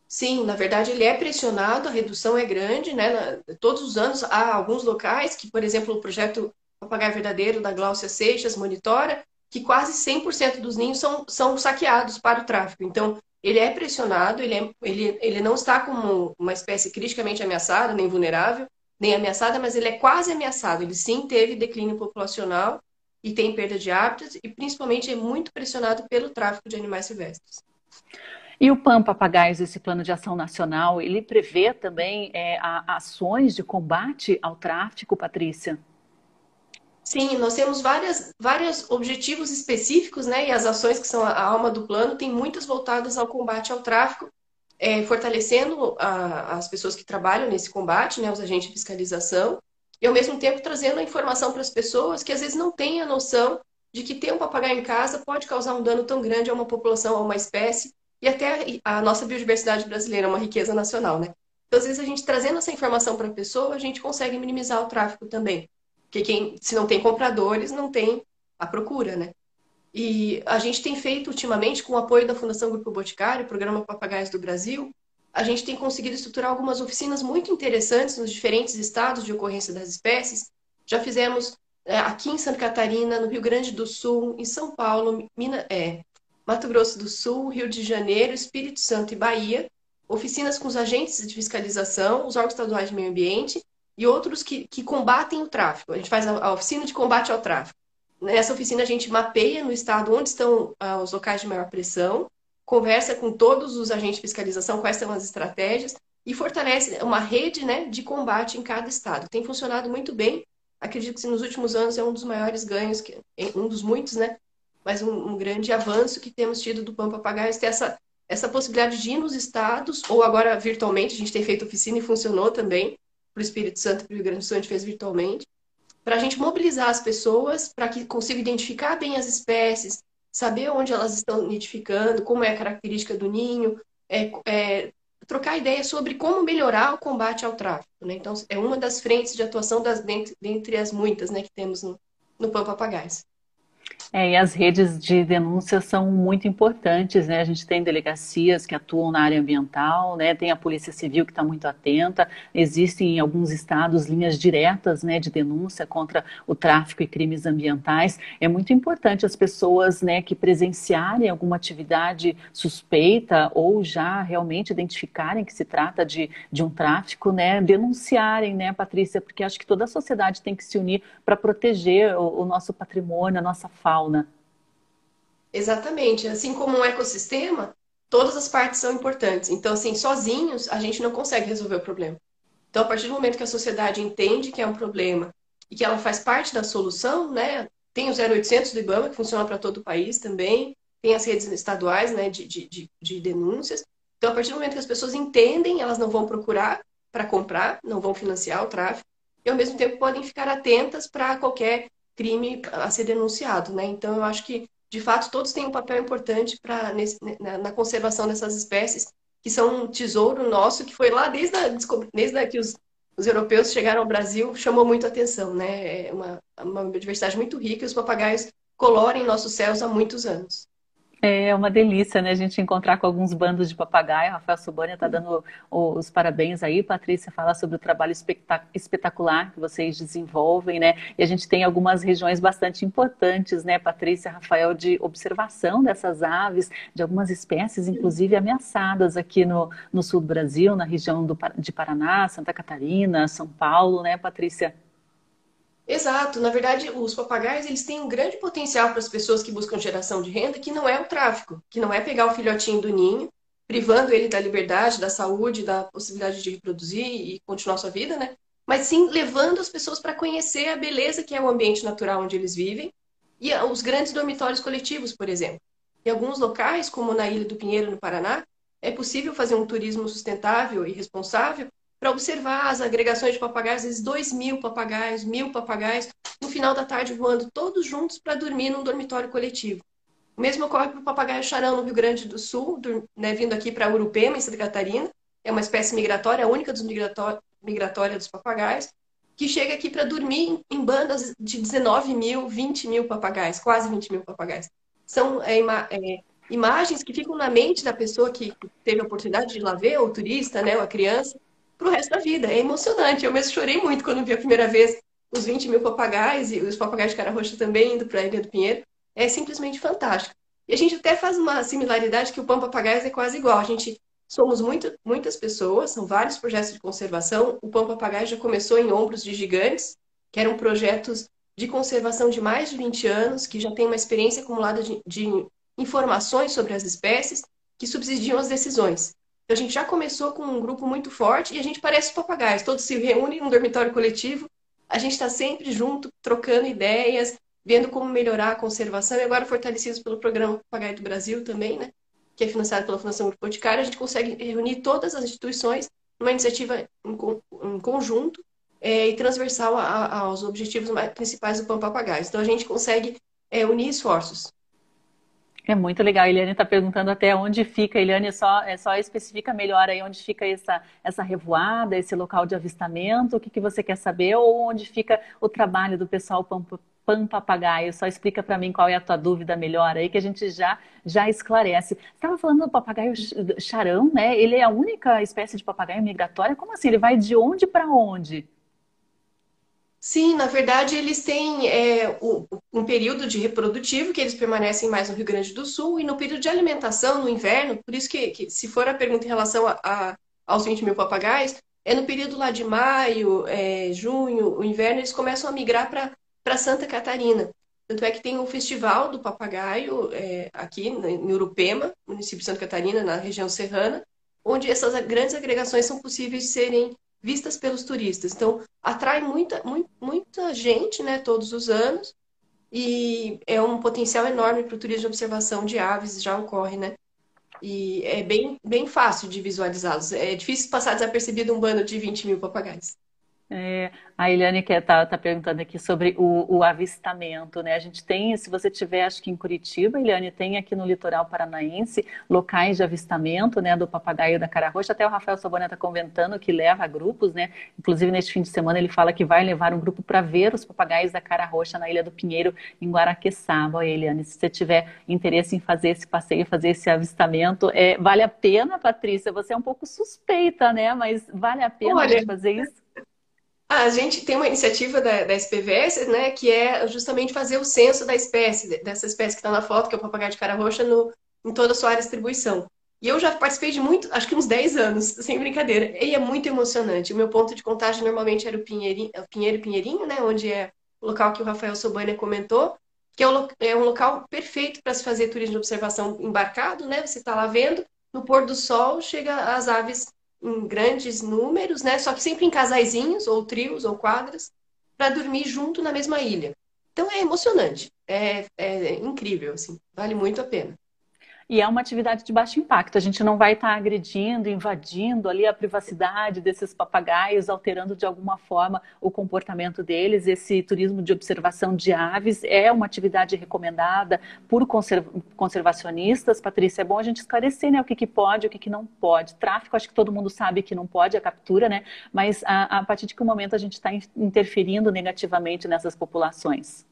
Sim, na verdade ele é pressionado, a redução é grande, né? Todos os anos há alguns locais que, por exemplo, o projeto Papagaio Verdadeiro da Glaucia Seixas monitora, que quase 100% dos ninhos são, são saqueados para o tráfico. Então, ele é pressionado, ele, é, ele, ele não está como uma espécie criticamente ameaçada, nem vulnerável, nem ameaçada, mas ele é quase ameaçado. Ele sim teve declínio populacional e tem perda de hábitats e principalmente é muito pressionado pelo tráfico de animais silvestres. E o PAN Papagaios, esse plano de ação nacional, ele prevê também é, ações de combate ao tráfico, Patrícia? Sim, nós temos várias, vários objetivos específicos, né? E as ações que são a alma do plano tem muitas voltadas ao combate ao tráfico, é, fortalecendo a, as pessoas que trabalham nesse combate, né? Os agentes de fiscalização, e ao mesmo tempo trazendo a informação para as pessoas que às vezes não têm a noção de que ter um papagaio em casa pode causar um dano tão grande a uma população, a uma espécie, e até a nossa biodiversidade brasileira é uma riqueza nacional, né? Então, às vezes, a gente trazendo essa informação para a pessoa, a gente consegue minimizar o tráfico também. Porque quem, se não tem compradores, não tem a procura, né? E a gente tem feito ultimamente, com o apoio da Fundação Grupo Boticário, Programa Papagaios do Brasil, a gente tem conseguido estruturar algumas oficinas muito interessantes nos diferentes estados de ocorrência das espécies. Já fizemos é, aqui em Santa Catarina, no Rio Grande do Sul, em São Paulo, Minas, é, Mato Grosso do Sul, Rio de Janeiro, Espírito Santo e Bahia, oficinas com os agentes de fiscalização, os órgãos estaduais de meio ambiente e outros que, que combatem o tráfico. A gente faz a, a, oficina de combate ao tráfico. Nessa oficina, a gente mapeia no estado onde estão ah, os locais de maior pressão, conversa com todos os agentes de fiscalização quais são as estratégias e fortalece uma rede né, de combate em cada estado. Tem funcionado muito bem. Acredito que nos últimos anos é um dos maiores ganhos, que, um dos muitos, né? Mas um, um grande avanço que temos tido do Pampa Papagaios, ter essa, essa possibilidade de ir nos estados, ou agora virtualmente, a gente tem feito oficina e funcionou também, para o Espírito Santo para o Rio Grande do Sul, a gente fez virtualmente, para a gente mobilizar as pessoas para que consigam identificar bem as espécies, saber onde elas estão nidificando, como é a característica do ninho, é, é, trocar ideias sobre como melhorar o combate ao tráfico. Né? Então, é uma das frentes de atuação das, dentre, dentre as muitas né, que temos no, no Pampa Papagais. É, e as redes de denúncia são muito importantes, né? A gente tem delegacias que atuam na área ambiental, né? Tem a Polícia Civil que está muito atenta. Existem em alguns estados linhas diretas, né, de denúncia contra o tráfico e crimes ambientais. É muito importante as pessoas, né, que presenciarem alguma atividade suspeita ou já realmente identificarem que se trata de, de um tráfico, né, denunciarem, né, Patrícia? Porque acho que toda a sociedade tem que se unir para proteger o, o nosso patrimônio, a nossa fauna. Exatamente. Assim como um ecossistema, todas as partes são importantes. Então, assim, sozinhos, a gente não consegue resolver o problema. Então, a partir do momento que a sociedade entende que é um problema e que ela faz parte da solução, né? Tem o 0800 do IBAMA, que funciona para todo o país também. Tem as redes estaduais, né, de, de, de denúncias. Então, a partir do momento que as pessoas entendem, elas não vão procurar para comprar, não vão financiar o tráfico, e ao mesmo tempo podem ficar atentas para qualquer crime a ser denunciado, né? Então, eu acho que, de fato, todos têm um papel importante para na, na, conservação dessas espécies, que são um tesouro nosso, que foi lá desde, a, desde a, que os, os europeus chegaram ao Brasil, chamou muito atenção, né? É uma, uma biodiversidade muito rica e os papagaios colorem nossos céus há muitos anos. É uma delícia, né? A gente encontrar com alguns bandos de papagaio. Rafael Subânia está dando os parabéns aí. Patrícia fala sobre o trabalho espetacular que vocês desenvolvem, né? E a gente tem algumas regiões bastante importantes, né, Patrícia, Rafael, de observação dessas aves, de algumas espécies, inclusive ameaçadas aqui no, no sul do Brasil, na região do, de Paraná, Santa Catarina, São Paulo, né, Patrícia? Exato. Na verdade, os papagaios eles têm um grande potencial para as pessoas que buscam geração de renda, que não é o tráfico, que não é pegar o filhotinho do ninho, privando ele da liberdade, da saúde, da possibilidade de reproduzir e continuar sua vida, né? Mas sim levando as pessoas para conhecer a beleza que é o ambiente natural onde eles vivem e os grandes dormitórios coletivos, por exemplo. Em alguns locais, como na Ilha do Pinheiro, no Paraná, é possível fazer um turismo sustentável e responsável para observar as agregações de papagaios, às vezes dois mil papagaios, mil papagaios, no final da tarde voando todos juntos para dormir num dormitório coletivo. O mesmo ocorre para o papagaio charão no Rio Grande do Sul, né, vindo aqui para Urupema, em Santa Catarina. É uma espécie migratória, a única dos migratória dos papagaios, que chega aqui para dormir em bandas de 19 mil, 20 mil papagaios, quase 20 mil papagaios. São é, é, imagens que ficam na mente da pessoa que teve a oportunidade de ir lá ver, ou turista, né, ou a criança, para o resto da vida. É emocionante. Eu mesmo chorei muito quando vi a primeira vez os 20 mil papagaios e os papagaios de cara roxa também indo para a Ilha do Pinheiro. É simplesmente fantástico. E a gente até faz uma similaridade que o Pão Papagaios é quase igual. A gente somos muito, muitas pessoas, são vários projetos de conservação. O Pão Papagaio já começou em Ombros de Gigantes, que eram projetos de conservação de mais de 20 anos, que já tem uma experiência acumulada de, de informações sobre as espécies que subsidiam as decisões. Então, a gente já começou com um grupo muito forte e a gente parece papagaios, todos se reúnem num dormitório coletivo, a gente está sempre junto, trocando ideias, vendo como melhorar a conservação e agora fortalecidos pelo programa Papagaio do Brasil também, né? Que é financiado pela Fundação Grupo Boticário, a gente consegue reunir todas as instituições numa iniciativa em, conjunto é, e transversal a, a, aos objetivos principais do Pão Papagaios. Então a gente consegue é, unir esforços. É muito legal. A Eliane está perguntando até onde fica. Eliane, só, é, só especifica melhor aí onde fica essa, essa revoada, esse local de avistamento, o que, que você quer saber, ou onde fica o trabalho do pessoal Pão, Pan Papagaio. Só explica para mim qual é a tua dúvida melhor aí, que a gente já, já esclarece. Você estava falando do papagaio charão, né? Ele é a única espécie de papagaio migratória. Como assim? Ele vai de onde para onde? Sim, na verdade, eles têm é, um período de reprodutivo que eles permanecem mais no Rio Grande do Sul e no período de alimentação, no inverno, por isso que, que se for a pergunta em relação a, a, aos 20 mil papagaios, é no período lá de maio, é, junho, o inverno, eles começam a migrar para Santa Catarina. Tanto é que tem um festival do papagaio é, aqui em Urupema, município de Santa Catarina, na região serrana, onde essas grandes agregações são possíveis de serem vistas pelos turistas. Então, atrai muita, muita, gente, né, todos os anos, e é um potencial enorme para o turismo de observação de aves, já ocorre, né? E é bem, bem fácil de visualizá-los. É difícil passar desapercebido um bando de 20 mil papagaios. É, a Eliane está tá perguntando aqui sobre o, o, avistamento, né? A gente tem, se você tiver, acho que em Curitiba, Eliane, tem aqui no litoral paranaense locais de avistamento, né, do papagaio da cara roxa. Até o Rafael Soboneta está comentando que leva grupos, né? Inclusive neste fim de semana ele fala que vai levar um grupo para ver os papagaios da cara roxa na Ilha do Pinheiro, em Guaraqueçaba. Eliane, se você tiver interesse em fazer esse passeio, fazer esse avistamento, é, vale a pena, Patrícia? Você é um pouco suspeita, né? Mas vale a pena Olha... fazer isso? A gente tem uma iniciativa da, da SPVS, né, que é justamente fazer o censo da espécie, dessa espécie que está na foto, que é o papagaio de cara roxa, no, em toda a sua área de distribuição. E eu já participei de muito, acho que uns 10 anos, sem brincadeira. E é muito emocionante. O meu ponto de contagem normalmente era o Pinheirinho, o Pinheiro Pinheirinho, né, onde é o local que o Rafael Sobania comentou, que é, é um local perfeito para se fazer turismo de observação embarcado, né? Você está lá vendo, no pôr do sol chega as aves em grandes números, né? Só que sempre em casaizinhos, ou trios, ou quadras, para dormir junto na mesma ilha. Então é emocionante, é, é incrível, assim, vale muito a pena. E é uma atividade de baixo impacto. A gente não vai estar agredindo, invadindo ali a privacidade desses papagaios, alterando de alguma forma o comportamento deles. Esse turismo de observação de aves é uma atividade recomendada por conservacionistas. Patrícia, é bom a gente esclarecer né, o que, que pode, o que, que não pode. Tráfico, acho que todo mundo sabe que não pode, a captura, né? Mas a, a partir de que momento a gente está interferindo negativamente nessas populações?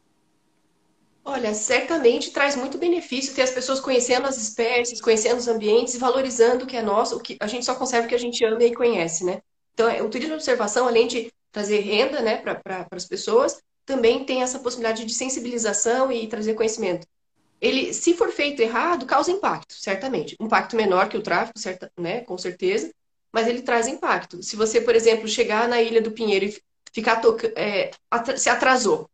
Olha, certamente traz muito benefício ter as pessoas conhecendo as espécies, conhecendo os ambientes e valorizando o que é nosso, o que a gente só conserva o que a gente ama e conhece, né? Então, é, o turismo de observação, além de trazer renda, né, para as pessoas, também tem essa possibilidade de sensibilização e trazer conhecimento. Ele, se for feito errado, causa impacto, certamente. Um impacto menor que o tráfico, certa, né, com certeza, mas ele traz impacto. Se você, por exemplo, chegar na Ilha do Pinheiro e ficar é, se atrasou,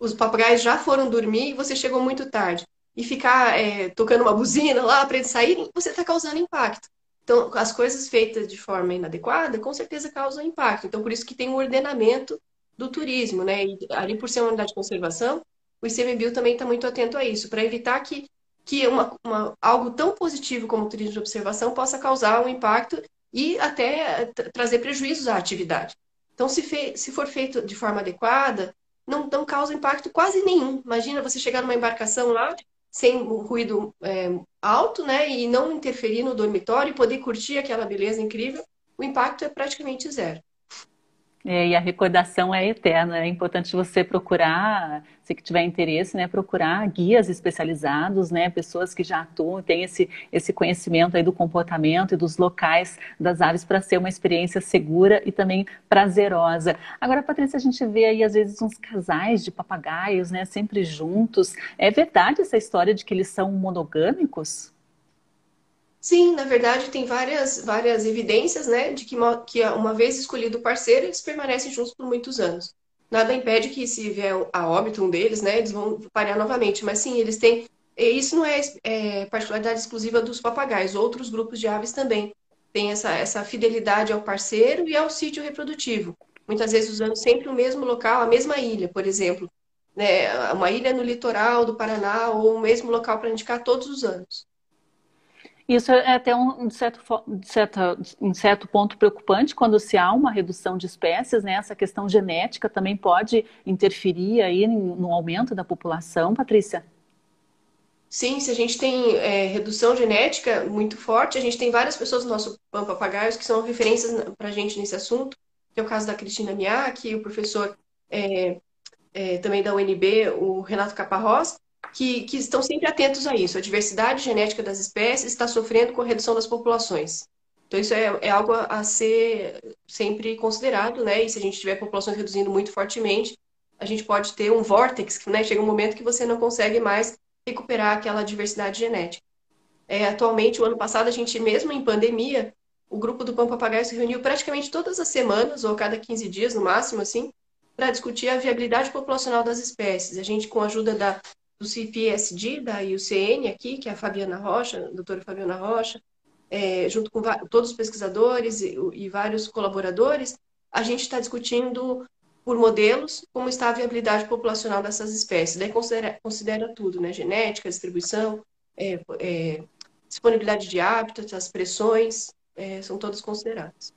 os papagaios já foram dormir e você chegou muito tarde. E ficar é, tocando uma buzina lá para eles saírem, você está causando impacto. Então, as coisas feitas de forma inadequada, com certeza causam impacto. Então, por isso que tem um ordenamento do turismo, né? E ali por ser uma unidade de conservação, o ICMBio também está muito atento a isso, para evitar que, que uma, uma, algo tão positivo como o turismo de observação possa causar um impacto e até trazer prejuízos à atividade. Então, se, se for feito de forma adequada, não, não causa impacto quase nenhum. Imagina você chegar numa embarcação lá sem ruído é, alto, né? E não interferir no dormitório e poder curtir aquela beleza incrível, o impacto é praticamente zero. É, e a recordação é eterna. É importante você procurar, se que tiver interesse, né, procurar guias especializados, né, pessoas que já atuam, têm esse, esse conhecimento aí do comportamento e dos locais das aves para ser uma experiência segura e também prazerosa. Agora, Patrícia, a gente vê aí às vezes uns casais de papagaios, né, sempre juntos. É verdade essa história de que eles são monogâmicos? Sim, na verdade tem várias, várias evidências, né, de que uma, que uma vez escolhido o parceiro, eles permanecem juntos por muitos anos. Nada impede que se vier a óbito um deles, né, eles vão parear novamente. Mas sim, eles têm. Isso não é, é particularidade exclusiva dos papagaios, outros grupos de aves também têm essa, essa fidelidade ao parceiro e ao sítio reprodutivo. Muitas vezes usando sempre o mesmo local, a mesma ilha, por exemplo. Né, uma ilha no litoral do Paraná ou o mesmo local para indicar todos os anos. Isso é até um, um certo, certo, um certo ponto preocupante quando se há uma redução de espécies, né? Essa questão genética também pode interferir aí no aumento da população, Patrícia? Sim, se a gente tem é, redução genética muito forte, a gente tem várias pessoas no nosso papagaios que são referências para a gente nesse assunto, que é o caso da Cristina Miak, o professor é, é, também da UNB, o Renato Caparrós, que, que estão sempre atentos a isso. A diversidade genética das espécies está sofrendo com a redução das populações. Então, isso é, é algo a, ser sempre considerado, né? E se a gente tiver populações reduzindo muito fortemente, a gente pode ter um vórtex, né? Chega um momento que você não consegue mais recuperar aquela diversidade genética. É, atualmente, o ano passado, a gente, mesmo em pandemia, o grupo do Pão Papagaio se reuniu praticamente todas as semanas, ou cada 15 dias no máximo, assim, para discutir a viabilidade populacional das espécies. A gente, com a ajuda da do CIPSD, da IUCN aqui, que é a Fabiana Rocha, a doutora Fabiana Rocha, é, junto com todos os pesquisadores e, e vários colaboradores, a gente está discutindo por modelos como está a viabilidade populacional dessas espécies. Daí considera, considera tudo, né? Genética, distribuição, é, é, disponibilidade de hábitats, as pressões, é, são todas consideradas.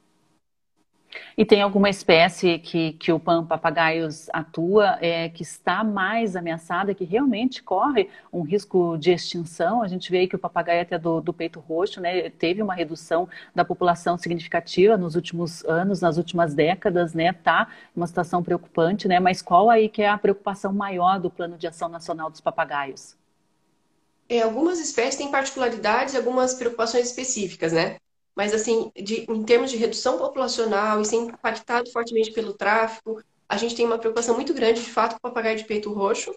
E tem alguma espécie que, que o PAN papagaios atua é, que está mais ameaçada, que realmente corre um risco de extinção? A gente vê que o papagaio até do, do peito roxo né, teve uma redução da população significativa nos últimos anos, nas últimas décadas, né? Tá uma situação preocupante, né? Mas qual aí que é a preocupação maior do Plano de Ação Nacional dos Papagaios? É, algumas espécies têm particularidades algumas preocupações específicas, né? Mas assim, de, em termos de redução populacional e ser impactado fortemente pelo tráfico, a gente tem uma preocupação muito grande, de fato, com o papagaio de peito roxo,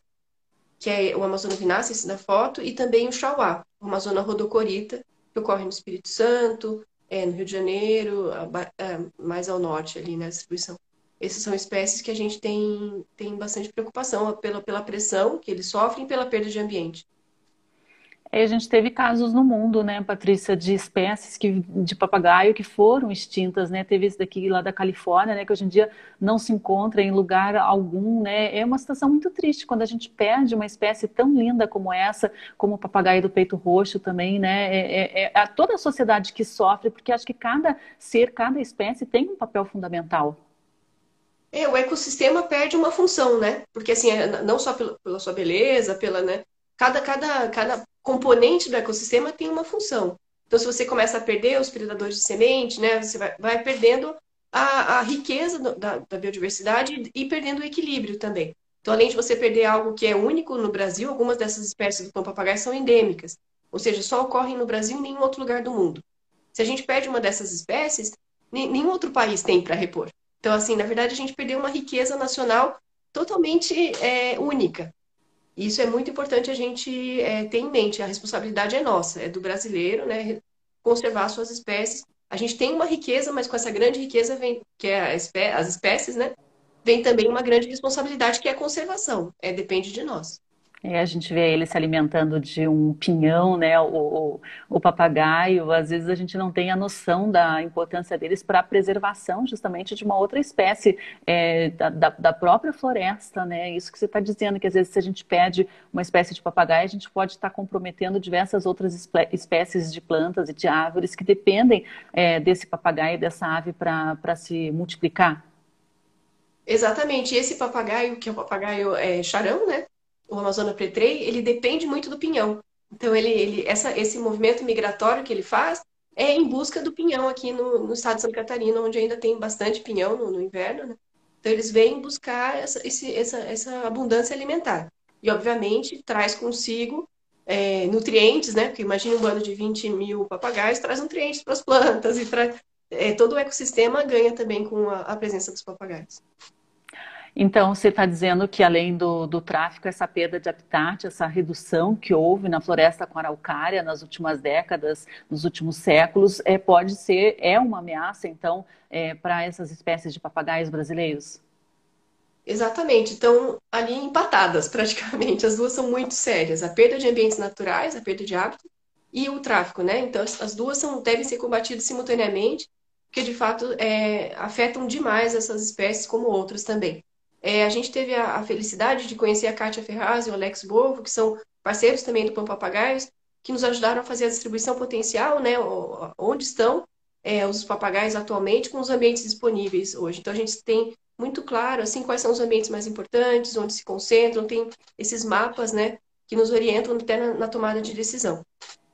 que é o Amazona vinacis da foto, e também o chauá, o Amazona rodocorita, que ocorre no Espírito Santo, é, no Rio de Janeiro, a, mais ao norte ali na distribuição. Essas são espécies que a gente tem, tem bastante preocupação pela, pela pressão que eles sofrem e pela perda de ambiente. E a gente teve casos no mundo, né, Patrícia, de espécies que, de papagaio que foram extintas, né? Teve esse daqui lá da Califórnia, né, que hoje em dia não se encontra em lugar algum, né? É uma situação muito triste quando a gente perde uma espécie tão linda como essa, como o papagaio do peito roxo também, né? É, é, é toda a sociedade que sofre, porque acho que cada ser, cada espécie tem um papel fundamental. É, o ecossistema perde uma função, né? Porque assim, é, não só pela, sua beleza, pela, né? Cada, cada, cada componente do ecossistema tem uma função. Então, se você começa a perder os predadores de semente, né, você vai, vai perdendo a, a riqueza do, da, da, biodiversidade e perdendo o equilíbrio também. Então, além de você perder algo que é único no Brasil, algumas dessas espécies do pão papagaio são endêmicas, ou seja, só ocorrem no Brasil e em nenhum outro lugar do mundo. Se a gente perde uma dessas espécies, nenhum outro país tem para repor. Então, assim, na verdade, a gente perdeu uma riqueza nacional totalmente é, única. Isso é muito importante a gente é, ter em mente. A responsabilidade é nossa, é do brasileiro, né? Conservar suas espécies. A gente tem uma riqueza, mas com essa grande riqueza vem, que é espé as espécies, né? Vem também uma grande responsabilidade que é a conservação. É depende de nós. É, a gente vê ele se alimentando de um pinhão, né? O, o, o, papagaio, às vezes a gente não tem a noção da importância deles para a preservação justamente de uma outra espécie é, da, da, própria floresta, né? Isso que você está dizendo, que às vezes se a gente perde uma espécie de papagaio, a gente pode estar tá comprometendo diversas outras espécies de plantas e de árvores que dependem é, desse papagaio, dessa ave para se multiplicar. Exatamente. Esse papagaio, que é o papagaio é, charão, né? O Amazônia Pretrei, ele depende muito do pinhão. Então, ele, ele, essa, esse movimento migratório que ele faz é em busca do pinhão aqui no, no estado de Santa Catarina, onde ainda tem bastante pinhão no, no inverno. Né? Então, eles vêm buscar essa, esse, essa, essa abundância alimentar. E, obviamente, traz consigo é, nutrientes, né? Porque imagine um bando de 20 mil papagaios, traz nutrientes para as plantas e traz, é, todo o ecossistema ganha também com a, a presença dos papagaios. Então, você está dizendo que além do, do tráfico, essa perda de habitat, essa redução que houve na floresta com araucária nas últimas décadas, nos últimos séculos, é, pode ser, é uma ameaça, então, é, para essas espécies de papagaios brasileiros? Exatamente, estão ali empatadas praticamente. As duas são muito sérias. A perda de ambientes naturais, a perda de hábito e o tráfico, né? Então, as duas são, devem ser combatidas simultaneamente, porque de fato é, afetam demais essas espécies, como outras também. É, a gente teve a, a, felicidade de conhecer a Kátia Ferraz e o Alex Bovo, que são parceiros também do Pão Papagaios, que nos ajudaram a fazer a distribuição potencial, né, onde estão é, os papagaios atualmente com os ambientes disponíveis hoje. Então, a gente tem muito claro, assim, quais são os ambientes mais importantes, onde se concentram, tem esses mapas, né, que nos orientam até na, na tomada de decisão.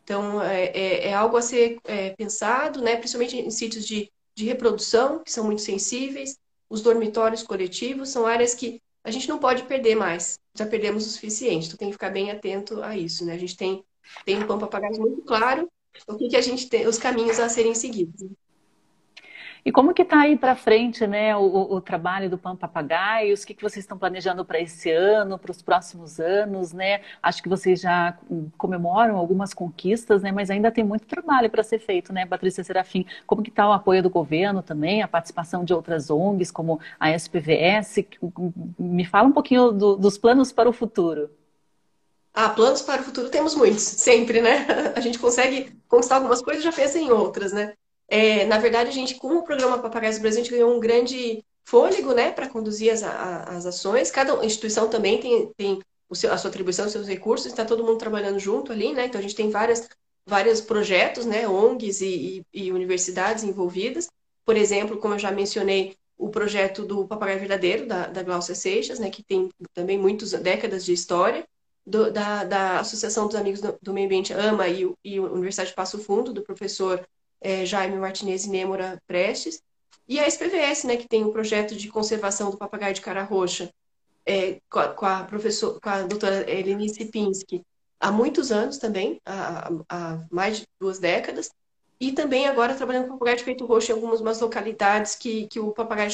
Então, é, é, é algo a ser é, pensado, né, principalmente em sítios de, de reprodução, que são muito sensíveis, os dormitórios coletivos são áreas que a gente não pode perder mais. Já perdemos o suficiente, então tem que ficar bem atento a isso, né? A gente tem, tem um plano papagaios muito claro o que, que a gente tem, os caminhos a serem seguidos. E como que está aí para frente, né, o, o, trabalho do Pão Papagaios? O que, que vocês estão planejando para esse ano, para os próximos anos, né? Acho que vocês já comemoram algumas conquistas, né? Mas ainda tem muito trabalho para ser feito, né, Patrícia Serafim? Como que está o apoio do governo também, a participação de outras ONGs, como a SPVS? Me fala um pouquinho do, dos planos para o futuro. Ah, planos para o futuro temos muitos, sempre, né? A gente consegue conquistar algumas coisas e já pensa em outras, né? É, na verdade, a gente, com o programa Papagaios do Brasil, a gente ganhou um grande fôlego né, para conduzir as, as ações. Cada instituição também tem, tem seu, a sua atribuição, os seus recursos, está todo mundo trabalhando junto ali, né? Então a gente tem várias, vários projetos, né, ONGs e, e, e universidades envolvidas. Por exemplo, como eu já mencionei, o projeto do Papagaio Verdadeiro, da, da Glaucia Seixas, né, que tem também muitas décadas de história, do, da, da Associação dos Amigos do, do Meio Ambiente, AMA, e, e Universidade de Passo Fundo, do professor é, Jaime Martinez e Nêmora Prestes, e a SPVS, né, que tem o um projeto de conservação do papagaio de cara roxa, é, com, a, com, a professora, com a doutora Elenice Pinsky, há muitos anos também, há, há, mais de duas décadas, e também agora trabalhando com papagaio de peito roxo em algumas localidades que, que o papagaio,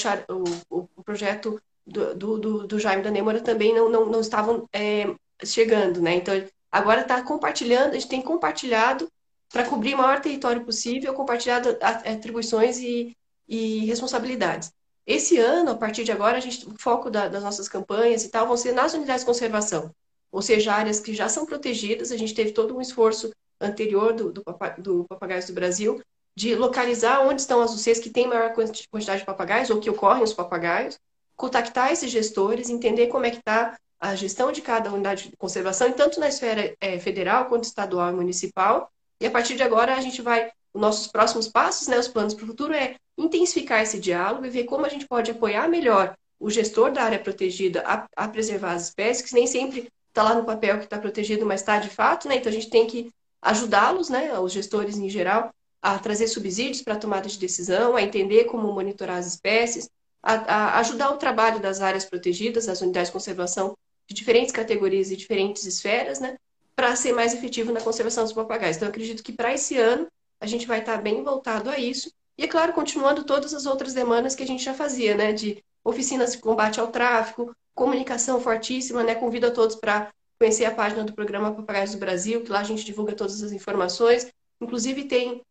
o, o projeto do, do, do, Jaime da Nêmora também não, não, não estavam é, chegando, né? Então, agora está compartilhando, a gente tem compartilhado para cobrir o maior território possível, compartilhar atribuições e, e responsabilidades. Esse ano, a partir de agora, a gente, o foco da, das nossas campanhas e tal vão ser nas unidades de conservação, ou seja, áreas que já são protegidas. A gente teve todo um esforço anterior do, do, do Papagaios do Brasil de localizar onde estão as UCs que têm maior quantidade de papagaios ou que ocorrem os papagaios, contactar esses gestores, entender como é que está a gestão de cada unidade de conservação, tanto na esfera é, federal quanto estadual e municipal, e a partir de agora a gente vai, os nossos próximos passos, né, os planos para o futuro é intensificar esse diálogo e ver como a gente pode apoiar melhor o gestor da área protegida a, a preservar as espécies, que nem sempre está lá no papel que está protegido, mas está de fato, né? Então a gente tem que ajudá-los, né, os gestores em geral, a trazer subsídios para a tomada de decisão, a entender como monitorar as espécies, a, a, ajudar o trabalho das áreas protegidas, das unidades de conservação de diferentes categorias e diferentes esferas, né? Para ser mais efetivo na conservação dos papagaios. Então, eu acredito que para esse ano a gente vai estar tá bem voltado a isso. E, é claro, continuando todas as outras demandas que a gente já fazia, né? De oficinas de combate ao tráfico, comunicação fortíssima, né? Convido a todos para conhecer a página do programa Papagaios do Brasil, que lá a gente divulga todas as informações. Inclusive, tem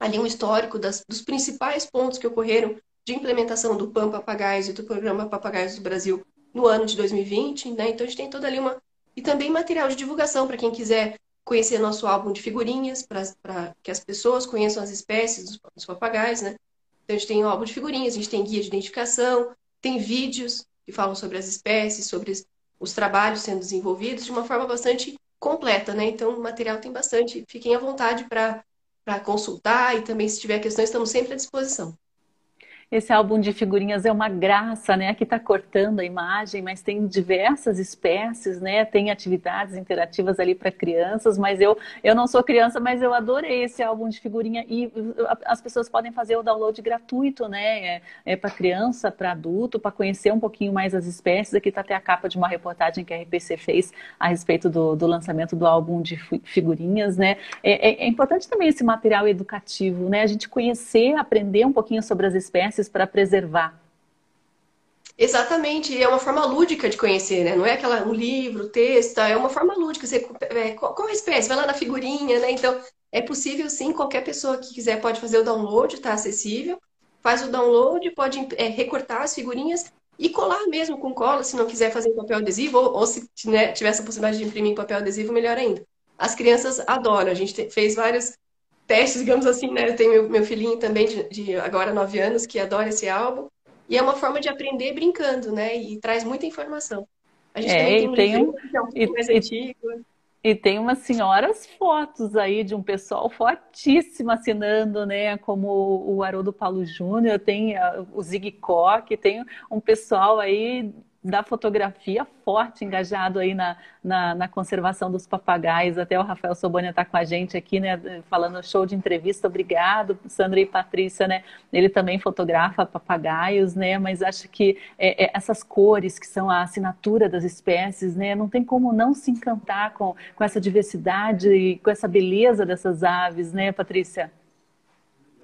ali um histórico das, dos principais pontos que ocorreram de implementação do PAN Papagaios e do programa Papagaios do Brasil no ano de 2020, né? Então, a gente tem toda ali uma e também material de divulgação para quem quiser conhecer nosso álbum de figurinhas, para que as pessoas conheçam as espécies dos, dos né? Então, a gente tem um álbum de figurinhas, a gente tem guia de identificação, tem vídeos que falam sobre as espécies, sobre os trabalhos sendo desenvolvidos de uma forma bastante completa, né? Então, o material tem bastante. Fiquem à vontade para consultar e também, se tiver questões, estamos sempre à disposição. Esse álbum de figurinhas é uma graça, né? Aqui está cortando a imagem, mas tem diversas espécies, né? Tem atividades interativas ali para crianças, mas eu, eu não sou criança, mas eu adorei esse álbum de figurinha e as pessoas podem fazer o download gratuito, né? É, é para criança, para adulto, para conhecer um pouquinho mais as espécies. Aqui está até a capa de uma reportagem que a RPC fez a respeito do, do lançamento do álbum de figurinhas, né? É, é, é importante também esse material educativo, né? A gente conhecer, aprender um pouquinho sobre as espécies para preservar. Exatamente, é uma forma lúdica de conhecer, né? Não é aquela um livro, texto, é uma forma lúdica. Você, é, qual, qual a espécie? Vai lá na figurinha, né? Então, é possível sim, qualquer pessoa que quiser pode fazer o download, está acessível. Faz o download, pode é, recortar as figurinhas e colar mesmo com cola, se não quiser fazer em papel adesivo, ou, ou se né, tiver essa possibilidade de imprimir em papel adesivo, melhor ainda. As crianças adoram, a gente fez vários testes, digamos assim, né? Eu tenho meu, meu filhinho também, de, de, agora nove anos, que adora esse álbum. E é uma forma de aprender brincando, né? E traz muita informação. A gente é, tem um livro, que é um e, mais e, antigo. E tem umas senhoras fotos aí de um pessoal fortíssimo assinando, né? Como o Haroldo Paulo Júnior, tem o Zig Koch, tem um pessoal aí da fotografia forte, engajado aí na, na, na, conservação dos papagaios. Até o Rafael Sobania está com a gente aqui, né, falando show de entrevista. Obrigado, Sandra e Patrícia, né? Ele também fotografa papagaios, né? Mas acho que é, é, essas cores que são a assinatura das espécies, né? Não tem como não se encantar com, com essa diversidade e com essa beleza dessas aves, né, Patrícia?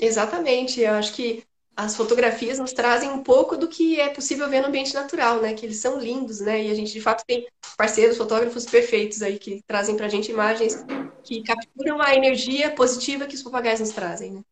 Exatamente. Eu acho que as fotografias nos trazem um pouco do que é possível ver no ambiente natural, né? Que eles são lindos, né? E a gente, de fato, tem parceiros, fotógrafos perfeitos aí que trazem pra gente imagens que capturam a energia positiva que os papagaios nos trazem, né?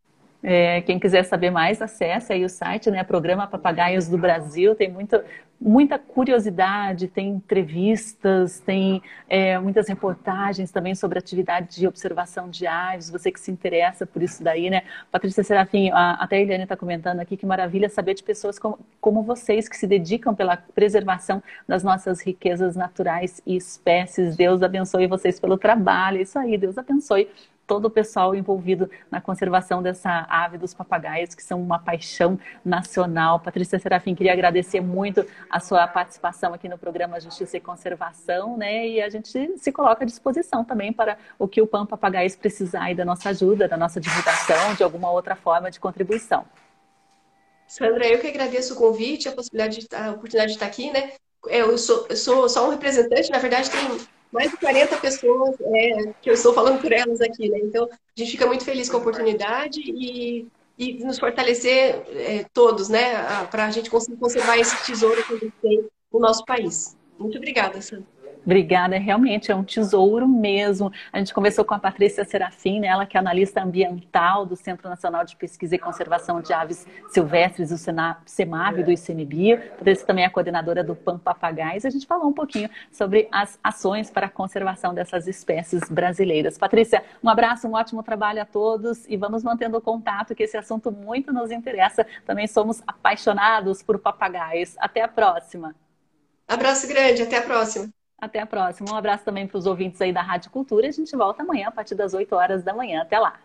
É, quem quiser saber mais, acesse aí o site, né? Programa Papagaios do Brasil. Tem muito, muita curiosidade, tem entrevistas, tem é, muitas reportagens também sobre atividade de observação de aves, você que se interessa por isso daí, né? Patrícia Serafim, a, até a Eliane está comentando aqui que maravilha saber de pessoas como, como vocês que se dedicam pela preservação das nossas riquezas naturais e espécies. Deus abençoe vocês pelo trabalho, isso aí, Deus abençoe todo o pessoal envolvido na conservação dessa ave dos papagaios, que são uma paixão nacional. Patrícia Serafim, queria agradecer muito a sua participação aqui no programa Justiça e Conservação, né? E a gente se coloca à disposição também para o que o PAN Papagaios precisar e da nossa ajuda, da nossa divulgação, de alguma outra forma de contribuição. Sandra, eu que agradeço o convite, a possibilidade de a oportunidade de estar aqui, né? Eu sou, eu sou só um representante, na verdade tem mais de 40 pessoas é, que eu estou falando por elas aqui, né? Então, a gente fica muito feliz com a oportunidade e, e nos fortalecer é, todos, né? Para a gente conseguir conservar esse tesouro que a gente tem no nosso país. Muito obrigada, Sandra. Obrigada, realmente é um tesouro mesmo. A gente conversou com a Patrícia Serafim, né, ela que é analista ambiental do Centro Nacional de Pesquisa e Conservação de Aves Silvestres, o CEMAV do ICMBio. Patrícia também é coordenadora do PAN Papagais. A gente falou um pouquinho sobre as ações para a conservação dessas espécies brasileiras. Patrícia, um abraço, um ótimo trabalho a todos e vamos mantendo o contato, que esse assunto muito nos interessa. Também somos apaixonados por papagaios. Até a próxima. Abraço grande, até a próxima. Até a próxima. Um abraço também para os ouvintes aí da Rádio Cultura. A gente volta amanhã a partir das 8 horas da manhã. Até lá.